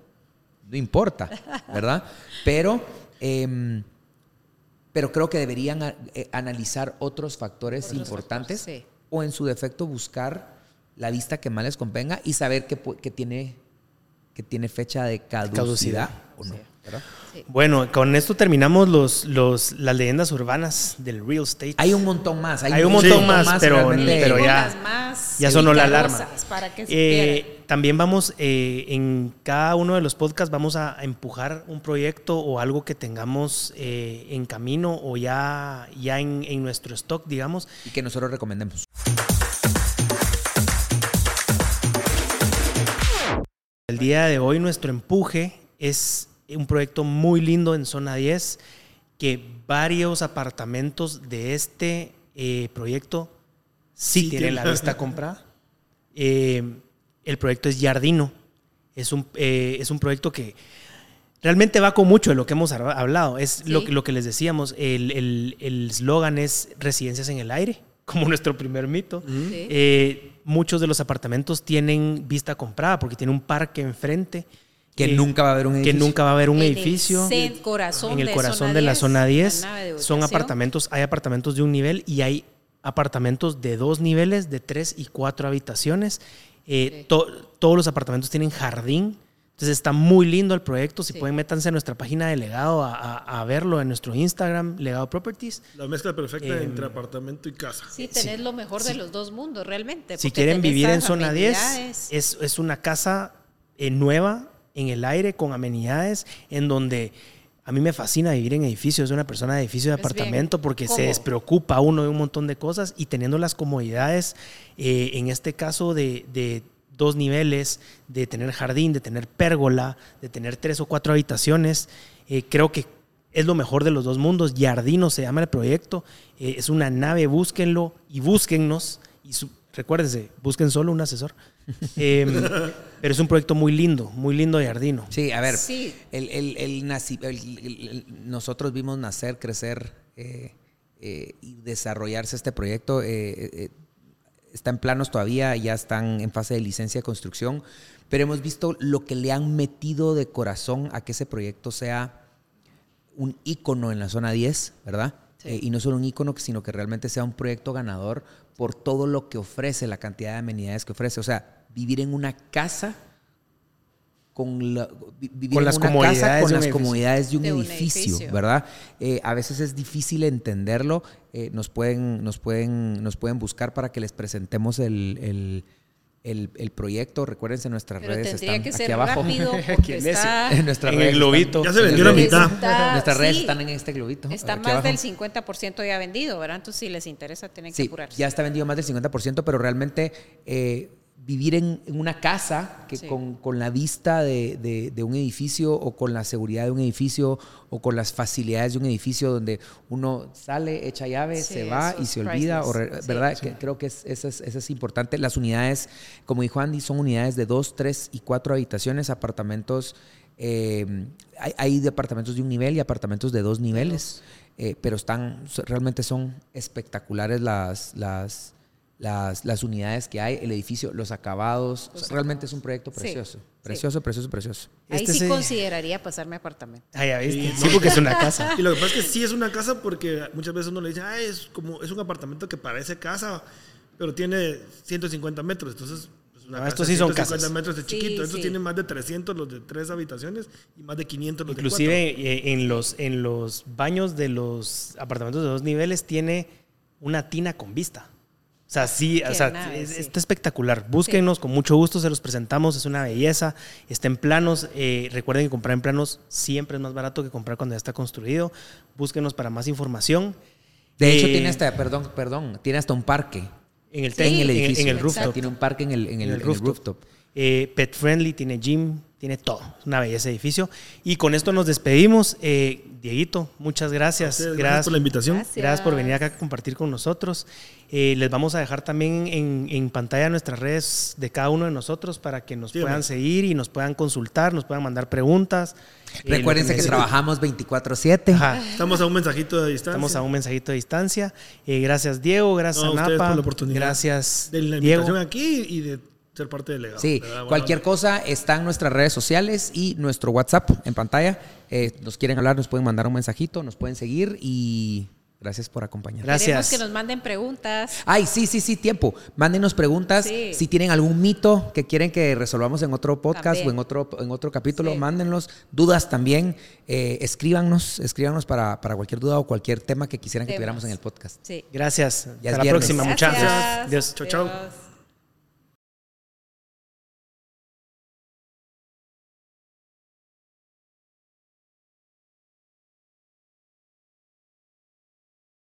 S2: no importa, ¿verdad? Pero, em, pero creo que deberían a- eh, analizar otros factores
S4: Otros
S2: importantes
S4: factores, sí.
S2: o en su defecto buscar la vista que más les convenga y saber que, pu- que tiene, que tiene fecha de caducidad,
S1: Caducidad.
S2: o no.
S1: Bueno, con esto terminamos los, los, las leyendas urbanas del real estate.
S2: Hay un montón más. Hay,
S1: Hay un montón más, pero- pero ya-
S4: más
S1: ya sonó la alarma.
S4: Para que
S1: Eh. También vamos, eh, en cada uno de los podcasts vamos a empujar un proyecto o algo que tengamos eh, en camino o ya, ya en, en nuestro stock, digamos.
S2: Y que nosotros recomendemos.
S1: El día de hoy nuestro empuje es un proyecto muy lindo en Zona 10 que varios apartamentos de este eh, proyecto sí,
S3: Sí
S1: tienen
S3: tiene.
S1: la vista comprada. Eh, el proyecto es Jardino. Es un, eh, es un proyecto que realmente va con mucho de lo que hemos hablado. Es lo,
S4: Sí.
S1: que- lo que les decíamos. El el- el eslogan es residencias en el aire, como nuestro primer mito.
S4: Sí.
S1: Eh, muchos de los apartamentos tienen vista comprada porque tiene un parque enfrente.
S2: Que
S1: eh,
S2: nunca va a haber un
S1: Que
S2: edificio.
S1: nunca va a haber un
S4: En el
S1: edificio.
S4: cen- corazón
S1: en el
S4: de
S1: corazón
S4: zona
S1: de la
S4: 10,
S1: zona 10.
S4: la nave de
S1: Son apartamentos, hay apartamentos de un nivel y hay apartamentos de dos niveles, de tres y cuatro habitaciones. Eh,
S4: Sí.
S1: to- todos los apartamentos tienen jardín. Entonces está muy lindo el proyecto. Si
S4: Sí.
S1: pueden, métanse a nuestra página de Legado a, a- a verlo en nuestro Instagram, Legado Properties.
S3: La mezcla perfecta
S1: Em,
S3: entre apartamento y casa.
S4: Sí, tenés lo mejor de los dos mundos, realmente.
S1: Si quieren vivir en zona 10,
S4: amenidades.
S1: es, es una casa eh, nueva, en el aire, con amenidades, en donde a mí me fascina vivir en edificios, soy una persona de edificio de
S4: Es bien
S1: apartamento, porque se despreocupa uno de un montón de cosas y teniendo las comodidades, eh, en este caso de, de dos niveles, de tener jardín, de tener pérgola, de tener tres o cuatro habitaciones, eh, creo que es lo mejor de los dos mundos. Jardino se llama el proyecto. eh, es una nave, búsquenlo y búsquennos. Y su- recuérdense, busquen solo un asesor. Em, pero es un proyecto muy lindo, muy lindo de Ardino.
S2: Sí, a ver,
S4: Sí.
S2: el- el- el naci- el- el- el- nosotros vimos nacer, crecer eh, eh, y desarrollarse este proyecto. eh, eh, está en planos todavía, ya están en fase de licencia de construcción, pero hemos visto lo que le han metido de corazón a que ese proyecto sea un ícono en la zona 10, ¿verdad?
S4: Sí.
S2: Eh, y no solo un ícono, sino que realmente sea un proyecto ganador por todo lo que ofrece, la cantidad de amenidades que ofrece. O sea, vivir en una casa con, la- vi- vivir
S1: Con
S2: en
S1: las
S2: una
S1: comodidades
S2: casa con
S1: un
S2: las
S1: edificio.
S2: comodidades de un,
S4: De un
S2: edificio,
S4: edificio.
S2: ¿verdad? Eh, a veces es difícil entenderlo. eh, nos, pueden, nos, pueden, nos pueden buscar para que les presentemos el, el- el- el proyecto. Recuérdense, nuestras
S4: Pero
S2: redes están
S4: que
S2: aquí
S4: ser
S2: abajo.
S4: porque
S1: necio.
S4: está,
S2: En nuestras
S1: En
S2: redes
S1: el globito.
S3: Ya se vendió la mitad.
S4: está-
S2: Nuestras redes
S4: sí,
S2: están en este globito.
S4: Está
S2: aquí
S4: más
S2: abajo.
S4: del 50% ya vendido, ¿verdad? Entonces, si les interesa, tienen que
S2: Sí,
S4: apurarse.
S2: ya está vendido más del 50%, pero realmente eh, vivir en, en una casa que
S4: Sí.
S2: con, con la vista de, de- de un edificio o con la seguridad de un edificio o con las facilidades de un edificio donde uno sale, echa llave,
S4: Sí,
S2: se va y se olvida, o re-
S4: priceless. Sí.
S2: ¿verdad? Que creo que es- eso, es, eso es importante. Las unidades, como dijo Andy, son unidades de dos, tres y cuatro habitaciones, apartamentos. eh, hay, hay departamentos de un nivel y apartamentos de dos niveles, eh, pero están, realmente son espectaculares las, las, las, las unidades que hay, el edificio, los acabados. O sea, realmente es un proyecto
S4: Sí,
S2: precioso,
S4: sí.
S2: precioso, precioso, precioso.
S4: Ahí
S1: Este
S4: sí
S1: se-
S4: consideraría pasarme apartamento.
S1: Ah, ya viste.
S3: Sí,
S1: Sí, porque es una casa.
S3: Y lo que pasa es que sí es una casa porque muchas veces uno le dice, ah, es como es un apartamento que parece casa, pero tiene 150 metros. Entonces, es una
S1: Ah,
S3: casa
S1: estos
S3: de
S1: sí son
S3: 150
S1: casas.
S3: metros de
S4: Sí,
S3: chiquito. Estos
S4: sí.
S3: tienen más de 300 los de tres habitaciones y más de 500 los de
S1: Inclusive eh, en los, en los baños de los apartamentos de dos niveles tiene una tina con vista. O sea, sí, o sea,
S4: nave,
S1: es-
S4: sí.
S1: está espectacular. Búsquenos, con mucho gusto se los presentamos, es una belleza. Está en planos. eh, recuerden que comprar en planos siempre es más barato que comprar cuando ya está construido. Búsquenos para más información.
S2: De hecho,
S1: Eh,
S2: tiene hasta, perdón, perdón, tiene hasta un parque.
S1: en el,
S4: Sí.
S1: en
S2: en el
S1: en-
S2: edificio.
S1: en el
S2: O sea,
S1: rooftop.
S2: tiene un parque en el, en el-
S1: En el
S2: en el
S1: rooftop.
S2: rooftop.
S1: Eh, pet friendly, tiene gym, tiene todo. Es una belleza edificio. Y con esto nos despedimos. Eh, Dieguito, muchas gracias. Gracias,
S3: gracias por la invitación.
S4: Gracias.
S1: Gracias por venir acá a compartir con nosotros. Eh, les vamos a dejar también en, en pantalla nuestras redes de cada uno de nosotros para que nos
S3: Sí,
S1: puedan seguir y nos puedan consultar, nos puedan mandar preguntas. Eh,
S2: Recuérdense
S1: lo
S2: que, trabajamos 24-7.
S1: Ajá.
S3: Estamos a un mensajito de distancia.
S1: Estamos a un mensajito de distancia. Eh, gracias, Diego. Gracias,
S3: No, a
S1: Napa.
S3: por la oportunidad
S1: Gracias,
S3: de la
S1: Diego.
S3: invitación aquí y de ser parte del legado.
S2: Sí, cualquier cosa está en nuestras redes sociales y nuestro WhatsApp en pantalla. Eh, nos quieren hablar, nos pueden mandar un mensajito, nos pueden seguir y gracias por acompañarnos.
S1: Gracias.
S4: Queremos que nos manden preguntas.
S2: Ay, sí, sí, sí, tiempo. Mándenos preguntas.
S4: Sí.
S2: Si tienen algún mito que quieren que resolvamos en otro podcast
S4: También.
S2: o en otro, en otro capítulo,
S4: Sí.
S2: mándenlos. Dudas también. Eh, escríbanos, escríbanos para, para cualquier duda o cualquier tema que quisieran que tuviéramos en el podcast.
S4: Sí.
S1: Gracias.
S2: Ya
S1: Hasta la
S2: viernes.
S1: próxima, muchachos.
S4: Gracias.
S1: Adiós.
S3: Chao.
S4: Adiós.